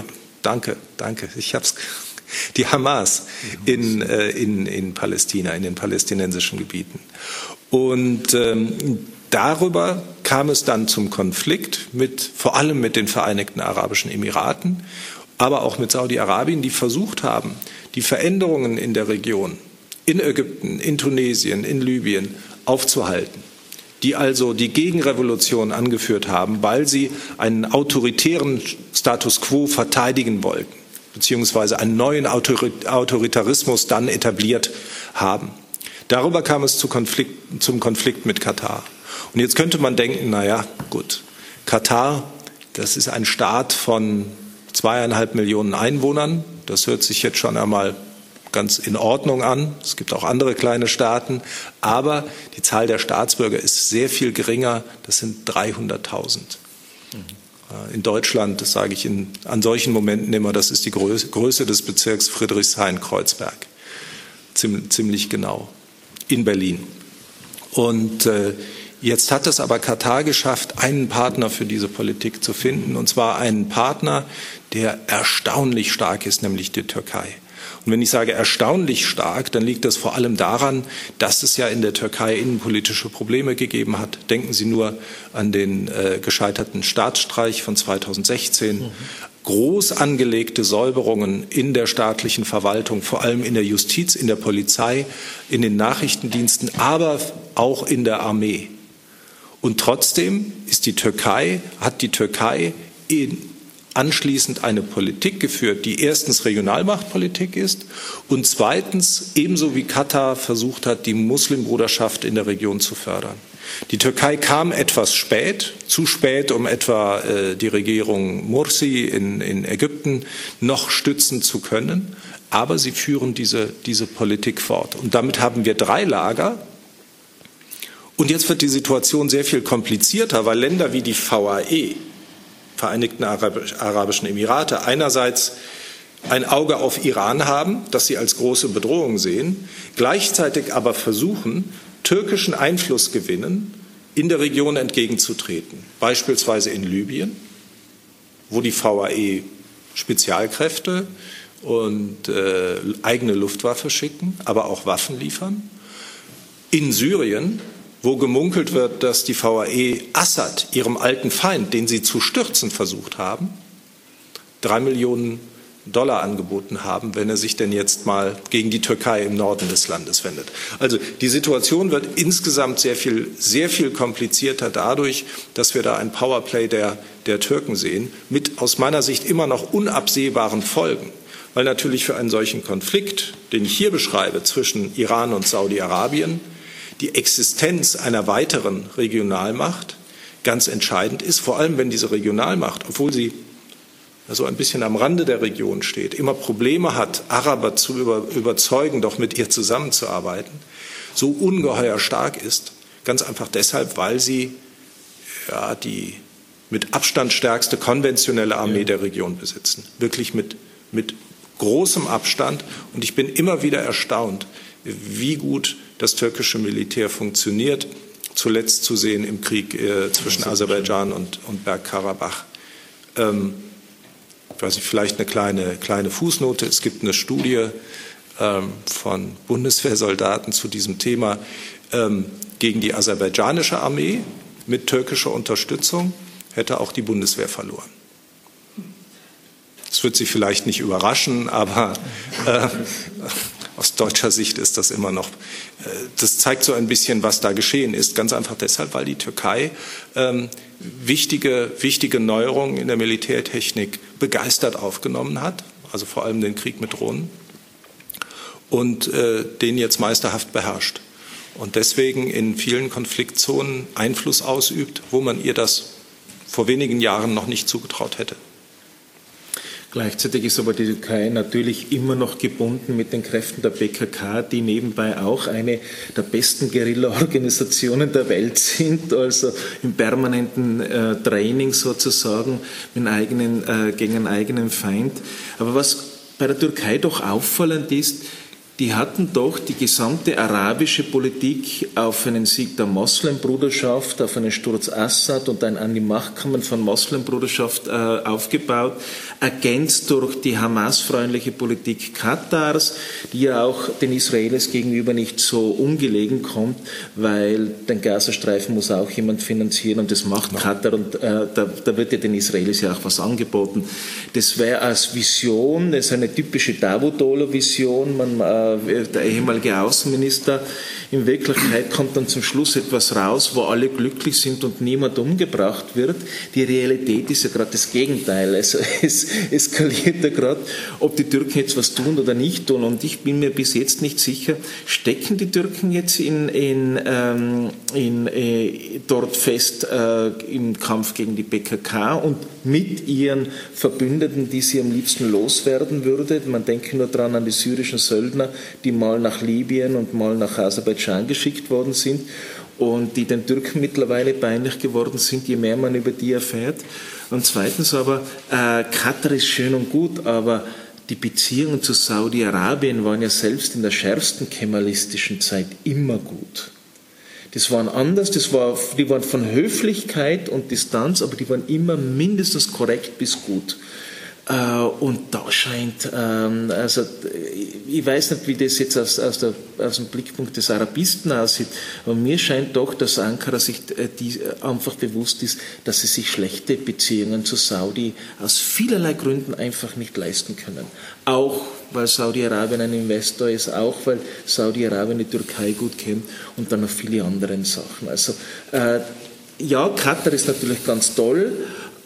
Danke, danke. Ich hab's. Die Hamas in, äh, in, in Palästina, in den palästinensischen Gebieten. Und ähm, darüber kam es dann zum Konflikt mit, vor allem mit den Vereinigten Arabischen Emiraten, aber auch mit Saudi-Arabien, die versucht haben, die Veränderungen in der Region, in Ägypten, in Tunesien, in Libyen aufzuhalten die also die Gegenrevolution angeführt haben, weil sie einen autoritären Status quo verteidigen wollten, beziehungsweise einen neuen Autoritarismus dann etabliert haben. Darüber kam es zu Konflikt, zum Konflikt mit Katar. Und jetzt könnte man denken, na ja, gut, Katar, das ist ein Staat von zweieinhalb Millionen Einwohnern. Das hört sich jetzt schon einmal ganz in Ordnung an. Es gibt auch andere kleine Staaten. Aber die Zahl der Staatsbürger ist sehr viel geringer. Das sind 300.000. Äh, in Deutschland, das sage ich in, an solchen Momenten immer, das ist die Größe, Größe des Bezirks Friedrichshain-Kreuzberg. Ziemlich, ziemlich genau. In Berlin. Und äh, Jetzt hat es aber Katar geschafft, einen Partner für diese Politik zu finden, und zwar einen Partner, der erstaunlich stark ist, nämlich die Türkei. Und wenn ich sage erstaunlich stark, dann liegt das vor allem daran, dass es ja in der Türkei innenpolitische Probleme gegeben hat. Denken Sie nur an den äh, gescheiterten Staatsstreich von 2016. Mhm. Groß angelegte Säuberungen in der staatlichen Verwaltung, vor allem in der Justiz, in der Polizei, in den Nachrichtendiensten, aber auch in der Armee. Und trotzdem ist die Türkei, hat die Türkei in anschließend eine Politik geführt, die erstens Regionalmachtpolitik ist und zweitens ebenso wie Katar versucht hat, die Muslimbruderschaft in der Region zu fördern. Die Türkei kam etwas spät, zu spät, um etwa äh, die Regierung Mursi in, in Ägypten noch stützen zu können. Aber sie führen diese, diese Politik fort. Und damit haben wir drei Lager. Und jetzt wird die Situation sehr viel komplizierter, weil Länder wie die VAE, Vereinigten Arabischen Emirate einerseits ein Auge auf Iran haben, das sie als große Bedrohung sehen, gleichzeitig aber versuchen, türkischen Einflussgewinnen in der Region entgegenzutreten, beispielsweise in Libyen, wo die VAE Spezialkräfte und äh, eigene Luftwaffe schicken, aber auch Waffen liefern, in Syrien, wo gemunkelt wird, dass die VAE Assad, ihrem alten Feind, den sie zu stürzen versucht haben, drei Millionen Dollar angeboten haben, wenn er sich denn jetzt mal gegen die Türkei im Norden des Landes wendet. Also die Situation wird insgesamt sehr viel, sehr viel komplizierter dadurch, dass wir da ein Powerplay der, der Türken sehen, mit aus meiner Sicht immer noch unabsehbaren Folgen. Weil natürlich für einen solchen Konflikt, den ich hier beschreibe, zwischen Iran und Saudi-Arabien, die Existenz einer weiteren Regionalmacht ganz entscheidend ist, vor allem wenn diese Regionalmacht, obwohl sie also ein bisschen am Rande der Region steht, immer Probleme hat, Araber zu über, überzeugen, doch mit ihr zusammenzuarbeiten, so ungeheuer stark ist, ganz einfach deshalb, weil sie ja, die mit Abstand stärkste konventionelle Armee ja. der Region besitzen. Wirklich mit, mit großem Abstand. Und ich bin immer wieder erstaunt, wie gut das türkische Militär funktioniert. Zuletzt zu sehen im Krieg äh, zwischen Aserbaidschan und, und Bergkarabach. Ähm, ich weiß nicht, vielleicht eine kleine, kleine Fußnote. Es gibt eine Studie ähm, von Bundeswehrsoldaten zu diesem Thema ähm, gegen die aserbaidschanische Armee mit türkischer Unterstützung hätte auch die Bundeswehr verloren. Das wird Sie vielleicht nicht überraschen, aber äh, aus deutscher Sicht ist das immer noch, äh, das zeigt so ein bisschen, was da geschehen ist. Ganz einfach deshalb, weil die Türkei ähm, wichtige, wichtige Neuerungen in der Militärtechnik begeistert aufgenommen hat, also vor allem den Krieg mit Drohnen, und äh, den jetzt meisterhaft beherrscht. Und deswegen in vielen Konfliktzonen Einfluss ausübt, wo man ihr das vor wenigen Jahren noch nicht zugetraut hätte. Gleichzeitig ist aber die Türkei natürlich immer noch gebunden mit den Kräften der PKK, die nebenbei auch eine der besten Guerilla-Organisationen der Welt sind, also im permanenten äh, Training sozusagen mit eigenen, äh, gegen einen eigenen Feind. Aber was bei der Türkei doch auffallend ist, die hatten doch die gesamte arabische Politik auf einen Sieg der Moslembruderschaft, auf einen Sturz Assad und ein an die Macht kommen von Moslembruderschaft äh, aufgebaut, ergänzt durch die Hamas-freundliche Politik Katars, die ja auch den Israelis gegenüber nicht so ungelegen kommt, weil den Gazastreifen muss auch jemand finanzieren und das macht Katar und äh, da, da, wird ja den Israelis ja auch was angeboten. Das wäre als Vision, das ist eine typische Davutolo-Vision, man äh, der ehemalige Außenminister. In Wirklichkeit kommt dann zum Schluss etwas raus, wo alle glücklich sind und niemand umgebracht wird. Die Realität ist ja gerade das Gegenteil. Also es eskaliert ja gerade, ob die Türken jetzt was tun oder nicht tun. Und ich bin mir bis jetzt nicht sicher, stecken die Türken jetzt in, in, ähm, in, äh, dort fest äh, im Kampf gegen die PKK und mit ihren Verbündeten, die sie am liebsten loswerden würde. Man denke nur daran an die syrischen Söldner, die mal nach Libyen und mal nach Aserbaidschan geschickt worden sind und die den Türken mittlerweile peinlich geworden sind, je mehr man über die erfährt. Und zweitens aber, äh, Katar ist schön und gut, aber die Beziehungen zu Saudi-Arabien waren ja selbst in der schärfsten kemalistischen Zeit immer gut. Das waren anders, das war, die waren von Höflichkeit und Distanz, aber die waren immer mindestens korrekt bis gut. Äh, und da scheint, ähm, also ich weiß nicht, wie das jetzt aus, aus, der, aus dem Blickpunkt des Arabisten aussieht, aber mir scheint doch, dass Ankara sich äh, die, äh, einfach bewusst ist, dass sie sich schlechte Beziehungen zu Saudi aus vielerlei Gründen einfach nicht leisten können. Auch weil Saudi-Arabien ein Investor ist, auch weil Saudi-Arabien die Türkei gut kennt und dann noch viele andere Sachen. Also äh, ja, Katar ist natürlich ganz toll,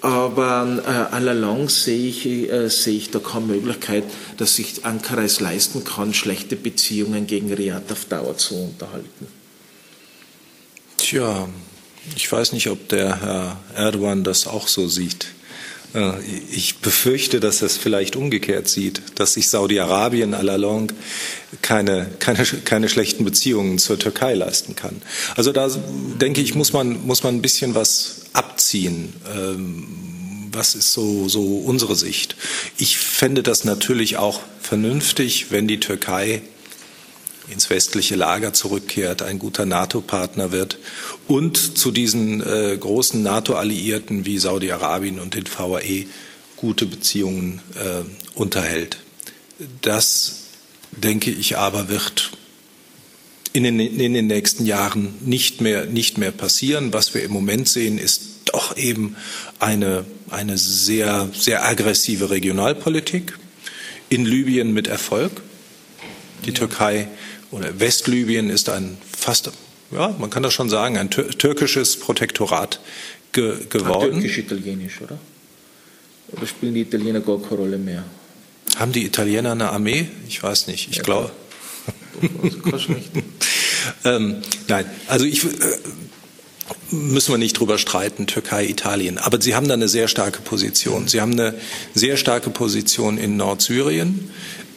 aber äh, allalong sehe ich, äh, sehe ich da keine Möglichkeit, dass sich Ankara es leisten kann, schlechte Beziehungen gegen Riyadh auf Dauer zu unterhalten. Tja, ich weiß nicht, ob der Herr Erdogan das auch so sieht. Äh, ich befürchte, dass er es vielleicht umgekehrt sieht, dass sich Saudi-Arabien allalong keine, keine, keine schlechten Beziehungen zur Türkei leisten kann. Also da denke ich, muss man, muss man ein bisschen was abziehen. Ähm, was ist so, so unsere Sicht? Ich fände das natürlich auch vernünftig, wenn die Türkei ins westliche Lager zurückkehrt, ein guter NATO-Partner wird und zu diesen äh, großen NATO-Alliierten wie Saudi-Arabien und den VAE gute Beziehungen äh, unterhält. Das, denke ich aber, wird in den, in den nächsten Jahren nicht mehr, nicht mehr passieren. Was wir im Moment sehen, ist doch eben eine, eine sehr, sehr aggressive Regionalpolitik. In Libyen mit Erfolg. Die. Türkei oder Westlibyen ist ein fast, ja, man kann das schon sagen, ein türkisches Protektorat ge geworden. Türkisch-italienisch, oder? Oder spielen die Italiener gar keine Rolle mehr? Haben die Italiener eine Armee? Ich weiß nicht. Ich ja, glaube. ähm, nein, also ich äh, müssen wir nicht drüber streiten, Türkei, Italien. Aber sie haben da eine sehr starke Position. Sie haben eine sehr starke Position in Nordsyrien.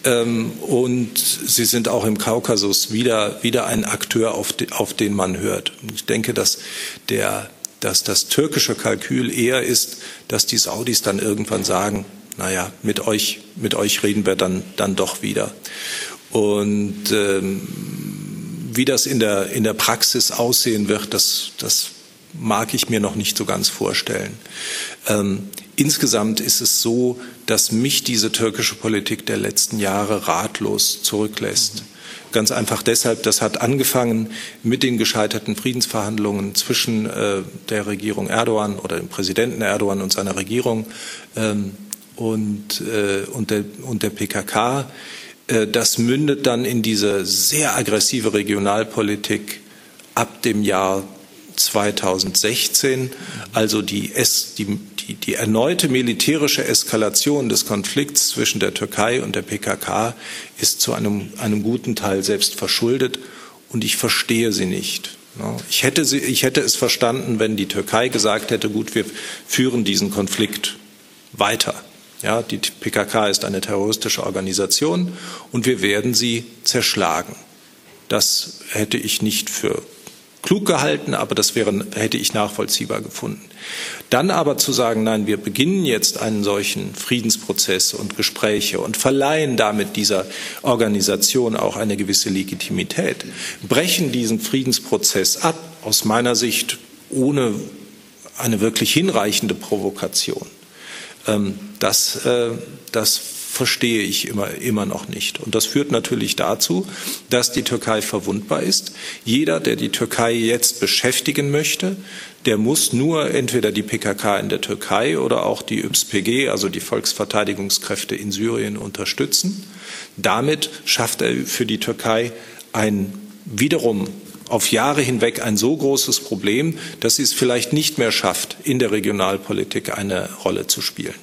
Ähm, und sie sind auch im Kaukasus wieder, wieder ein Akteur, auf, de, auf den man hört. Und ich denke, dass der, dass das türkische Kalkül eher ist, dass die Saudis dann irgendwann sagen, naja, mit euch, mit euch reden wir dann, dann doch wieder. Und ähm, wie das in der, in der Praxis aussehen wird, das, das mag ich mir noch nicht so ganz vorstellen. Ähm, insgesamt ist es so, dass mich diese türkische Politik der letzten Jahre ratlos zurücklässt. Ganz einfach deshalb, das hat angefangen mit den gescheiterten Friedensverhandlungen zwischen äh, der Regierung Erdogan oder dem Präsidenten Erdogan und seiner Regierung ähm, und, äh, und, der, und der PKK. Äh, das mündet dann in diese sehr aggressive Regionalpolitik ab dem Jahr 2016, also die, es, die, die, die erneute militärische Eskalation des Konflikts zwischen der Türkei und der PKK ist zu einem, einem guten Teil selbst verschuldet und ich verstehe sie nicht. Ich hätte, sie, ich hätte es verstanden, wenn die Türkei gesagt hätte, gut, wir führen diesen Konflikt weiter. Ja, die PKK ist eine terroristische Organisation und wir werden sie zerschlagen. Das hätte ich nicht für klug gehalten, aber das wäre, hätte ich nachvollziehbar gefunden. Dann aber zu sagen, nein, wir beginnen jetzt einen solchen Friedensprozess und Gespräche und verleihen damit dieser Organisation auch eine gewisse Legitimität, brechen diesen Friedensprozess ab, aus meiner Sicht ohne eine wirklich hinreichende Provokation. Ähm, das, äh, das verstehe ich immer, immer noch nicht. Und das führt natürlich dazu, dass die Türkei verwundbar ist. Jeder, der die Türkei jetzt beschäftigen möchte, der muss nur entweder die PKK in der Türkei oder auch die YPG, also die Volksverteidigungskräfte in Syrien, unterstützen. Damit schafft er für die Türkei ein wiederum auf Jahre hinweg ein so großes Problem, dass sie es vielleicht nicht mehr schafft, in der Regionalpolitik eine Rolle zu spielen.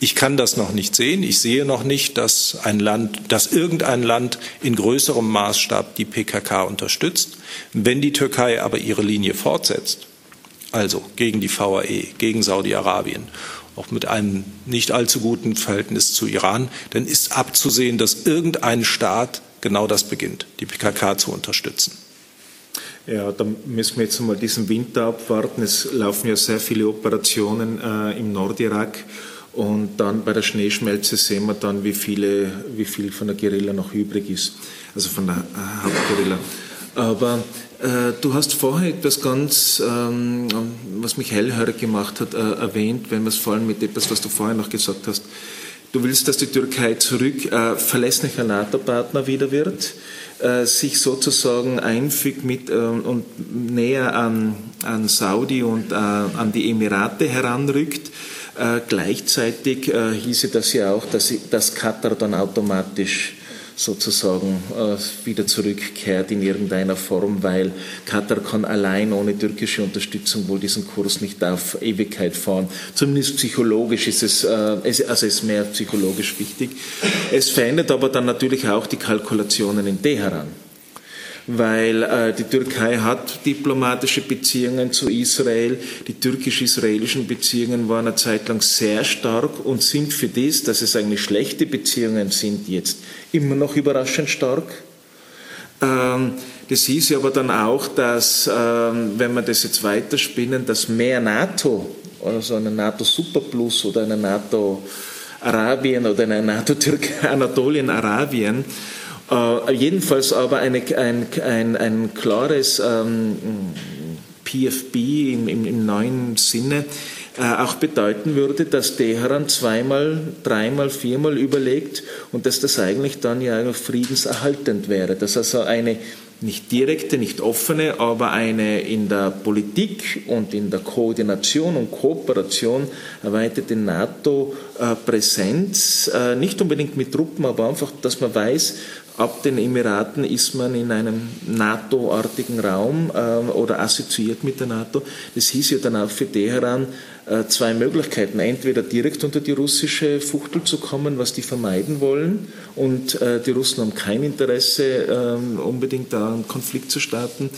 Ich kann das noch nicht sehen. Ich sehe noch nicht, dass ein Land, dass irgendein Land in größerem Maßstab die PKK unterstützt. Wenn die Türkei aber ihre Linie fortsetzt, also gegen die VAE, gegen Saudi-Arabien, auch mit einem nicht allzu guten Verhältnis zu Iran, dann ist abzusehen, dass irgendein Staat genau das beginnt, die PKK zu unterstützen. Ja, da müssen wir jetzt mal diesen Winter abwarten. Es laufen ja sehr viele Operationen äh, im Nordirak. Und dann bei der Schneeschmelze sehen wir dann, wie, viele, wie viel von der Guerilla noch übrig ist, also von der äh, Hauptguerilla. Aber äh, du hast vorher etwas ganz, ähm, was mich hellhörig gemacht hat, äh, erwähnt, wenn wir es vor allem mit etwas, was du vorher noch gesagt hast. Du willst, dass die Türkei zurück äh, verlässlicher NATO-Partner wieder wird, sich sozusagen einfügt mit äh, und näher an, an Saudi und äh, an die Emirate heranrückt. Äh, gleichzeitig äh, hieße das ja auch, dass, dass Katar dann automatisch sozusagen äh, wieder zurückkehrt in irgendeiner Form, weil Katar kann allein ohne türkische Unterstützung wohl diesen Kurs nicht auf Ewigkeit fahren. Zumindest psychologisch ist es, äh, also es ist mehr psychologisch wichtig. Es verändert aber dann natürlich auch die Kalkulationen in Teheran weil äh, die Türkei hat diplomatische Beziehungen zu Israel. Die türkisch-israelischen Beziehungen waren eine Zeit lang sehr stark und sind für das, dass es eigentlich schlechte Beziehungen sind, jetzt immer noch überraschend stark. Ähm, das hieß aber dann auch, dass, ähm, wenn wir das jetzt weiterspinnen, dass mehr NATO, also eine NATO Superplus oder eine NATO Arabien oder eine NATO Türkei, Anatolien Arabien, äh, jedenfalls aber eine, ein, ein, ein klares ähm, PFB im, im, im neuen Sinne äh, auch bedeuten würde, dass Teheran zweimal, dreimal, viermal überlegt und dass das eigentlich dann ja friedenserhaltend wäre. Dass also eine nicht direkte, nicht offene, aber eine in der Politik und in der Koordination und Kooperation erweiterte NATO-Präsenz, äh, nicht unbedingt mit Truppen, aber einfach, dass man weiß, Ab den Emiraten ist man in einem NATO-artigen Raum äh, oder assoziiert mit der NATO. Das hieß ja dann auch für Teheran äh, zwei Möglichkeiten. Entweder direkt unter die russische Fuchtel zu kommen, was die vermeiden wollen, und äh, die Russen haben kein Interesse, ähm, unbedingt da einen Konflikt zu starten,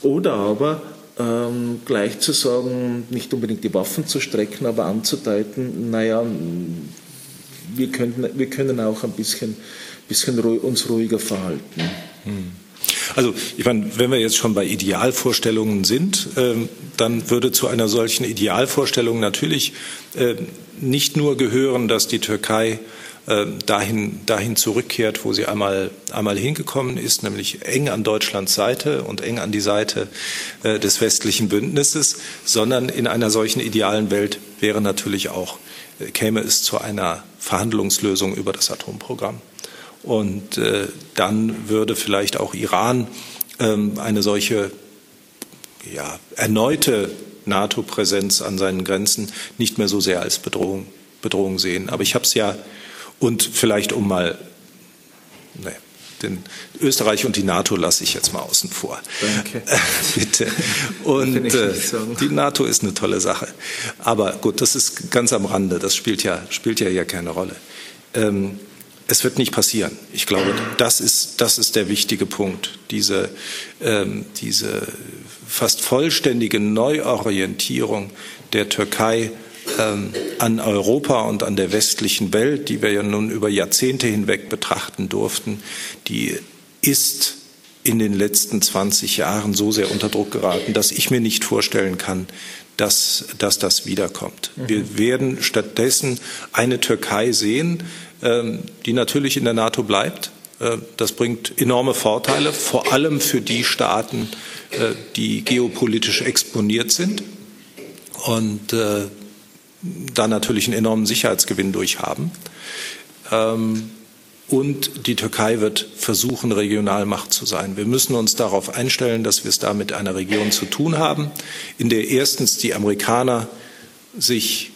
oder aber ähm, gleich zu sagen, nicht unbedingt die Waffen zu strecken, aber anzudeuten, naja, wir, könnten, wir können auch ein bisschen bisschen uns ruhiger verhalten. Hm. Also ich meine, wenn wir jetzt schon bei Idealvorstellungen sind, äh, dann würde zu einer solchen Idealvorstellung natürlich äh, nicht nur gehören, dass die Türkei äh, dahin, dahin zurückkehrt, wo sie einmal, einmal hingekommen ist, nämlich eng an Deutschlands Seite und eng an die Seite äh, des westlichen Bündnisses, sondern in einer solchen idealen Welt wäre natürlich auch, äh, käme es zu einer Verhandlungslösung über das Atomprogramm. Und äh, dann würde vielleicht auch Iran ähm, eine solche ja, erneute NATO-Präsenz an seinen Grenzen nicht mehr so sehr als Bedrohung, Bedrohung sehen. Aber ich habe es ja, und vielleicht um mal, nee, den Österreich und die NATO lasse ich jetzt mal außen vor. Danke. Bitte. Und äh, die NATO ist eine tolle Sache. Aber gut, das ist ganz am Rande. Das spielt ja, spielt ja hier keine Rolle. Ähm, es wird nicht passieren. Ich glaube, das ist, das ist der wichtige Punkt. Diese, ähm, diese fast vollständige Neuorientierung der Türkei ähm, an Europa und an der westlichen Welt, die wir ja nun über Jahrzehnte hinweg betrachten durften, die ist in den letzten 20 Jahren so sehr unter Druck geraten, dass ich mir nicht vorstellen kann, dass, dass das wiederkommt. Mhm. Wir werden stattdessen eine Türkei sehen, die natürlich in der NATO bleibt. Äh, das bringt enorme Vorteile, vor allem für die Staaten, äh, die geopolitisch exponiert sind und äh, da natürlich einen enormen Sicherheitsgewinn durch haben. Ähm, und die Türkei wird versuchen, Regionalmacht zu sein. Wir müssen uns darauf einstellen, dass wir es da mit einer Region zu tun haben, in der erstens die Amerikaner sich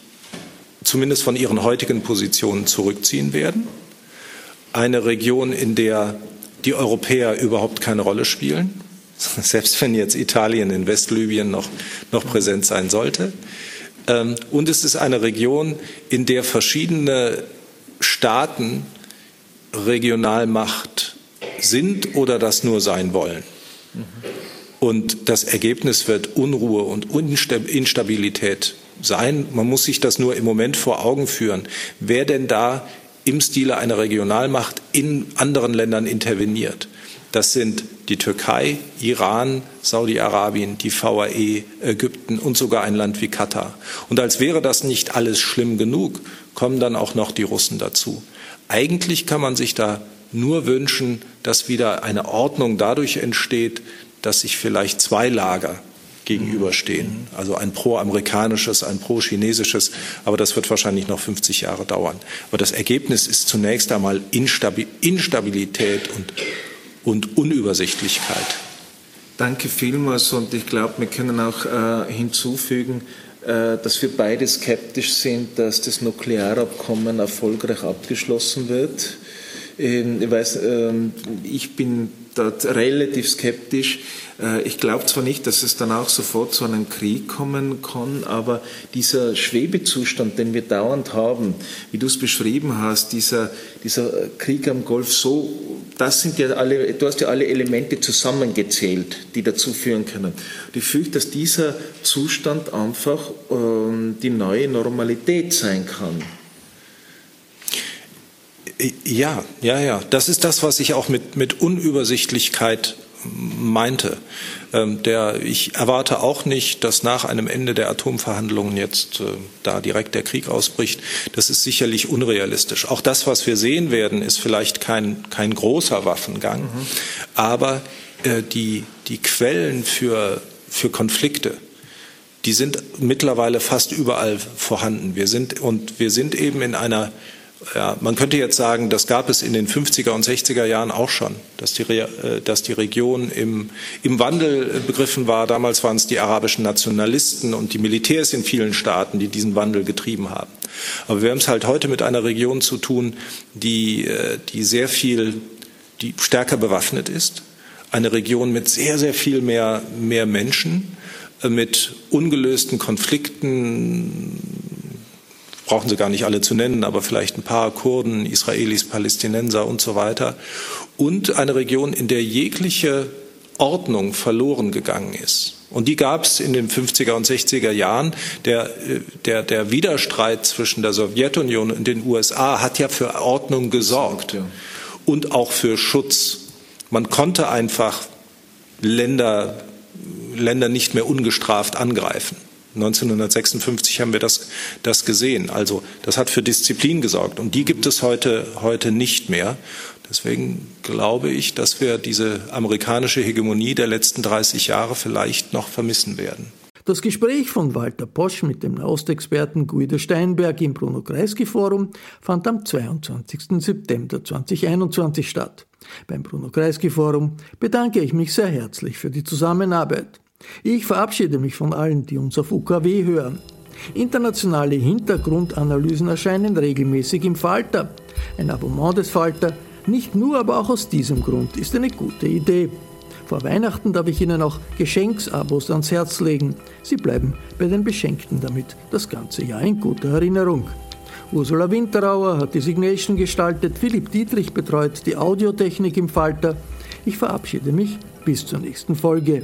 zumindest von ihren heutigen Positionen zurückziehen werden. Eine Region, in der die Europäer überhaupt keine Rolle spielen, selbst wenn jetzt Italien in Westlibyen noch, noch präsent sein sollte. Ähm, und es ist eine Region, in der verschiedene Staaten Regionalmacht sind oder das nur sein wollen. Und das Ergebnis wird Unruhe und Instabilität sein. Man muss sich das nur im Moment vor Augen führen. Wer denn da im Stile einer Regionalmacht in anderen Ländern interveniert? Das sind die Türkei, Iran, Saudi-Arabien, die VAE, Ägypten und sogar ein Land wie Katar. Und als wäre das nicht alles schlimm genug, kommen dann auch noch die Russen dazu. Eigentlich kann man sich da nur wünschen, dass wieder eine Ordnung dadurch entsteht, dass sich vielleicht zwei Lager gegenüberstehen. Also ein pro-amerikanisches, ein pro-chinesisches. Aber das wird wahrscheinlich noch 50 Jahre dauern. Aber das Ergebnis ist zunächst einmal Instabilität und, und Unübersichtlichkeit. Danke vielmals. Und ich glaube, wir können auch äh, hinzufügen, äh, dass wir beide skeptisch sind, dass das Nuklearabkommen erfolgreich abgeschlossen wird. Ähm, ich weiß, ähm, ich bin dort relativ skeptisch. Äh, ich glaube zwar nicht, dass es dann auch sofort zu einem Krieg kommen kann, aber dieser Schwebezustand, den wir dauernd haben, wie du es beschrieben hast, dieser, dieser Krieg am Golf, so, das sind ja alle, du hast ja alle Elemente zusammengezählt, die dazu führen können. Und ich fürchte, dass dieser Zustand einfach ähm, die neue Normalität sein kann. Ja, ja, ja. Das ist das, was ich auch mit, mit Unübersichtlichkeit meinte. Ähm, der, ich erwarte auch nicht, dass nach einem Ende der Atomverhandlungen jetzt äh, da direkt der Krieg ausbricht. Das ist sicherlich unrealistisch. Auch das, was wir sehen werden, ist vielleicht kein, kein großer Waffengang, mhm. aber äh, die, die Quellen für, für Konflikte, die sind mittlerweile fast überall vorhanden. Wir sind, und wir sind eben in einer ja, man könnte jetzt sagen, das gab es in den 50er und 60er Jahren auch schon, dass die, äh, dass die Region im, im Wandel begriffen war. Damals waren es die arabischen Nationalisten und die Militärs in vielen Staaten, die diesen Wandel getrieben haben. Aber wir haben es halt heute mit einer Region zu tun, die, äh, die sehr viel, die stärker bewaffnet ist. Eine Region mit sehr, sehr viel mehr, mehr Menschen, äh, mit ungelösten Konflikten, brauchen Sie gar nicht alle zu nennen, aber vielleicht ein paar Kurden, Israelis, Palästinenser und so weiter. Und eine Region, in der jegliche Ordnung verloren gegangen ist. Und die gab es in den 50er und 60er Jahren. Der, der, der Widerstreit zwischen der Sowjetunion und den USA hat ja für Ordnung gesorgt und auch für Schutz. Man konnte einfach Länder, Länder nicht mehr ungestraft angreifen. 1956 haben wir das, das gesehen. Also das hat für Disziplin gesorgt und die gibt es heute, heute nicht mehr. Deswegen glaube ich, dass wir diese amerikanische Hegemonie der letzten 30 Jahre vielleicht noch vermissen werden. Das Gespräch von Walter Posch mit dem Nahostexperten Guido Steinberg im Bruno Kreisky Forum fand am 22. September 2021 statt. Beim Bruno Kreisky Forum bedanke ich mich sehr herzlich für die Zusammenarbeit. Ich verabschiede mich von allen, die uns auf UKW hören. Internationale Hintergrundanalysen erscheinen regelmäßig im Falter. Ein Abonnement des Falter, nicht nur, aber auch aus diesem Grund, ist eine gute Idee. Vor Weihnachten darf ich Ihnen auch Geschenksabos ans Herz legen. Sie bleiben bei den Beschenkten damit das ganze Jahr in guter Erinnerung. Ursula Winterauer hat die Signation gestaltet, Philipp Dietrich betreut die Audiotechnik im Falter. Ich verabschiede mich bis zur nächsten Folge.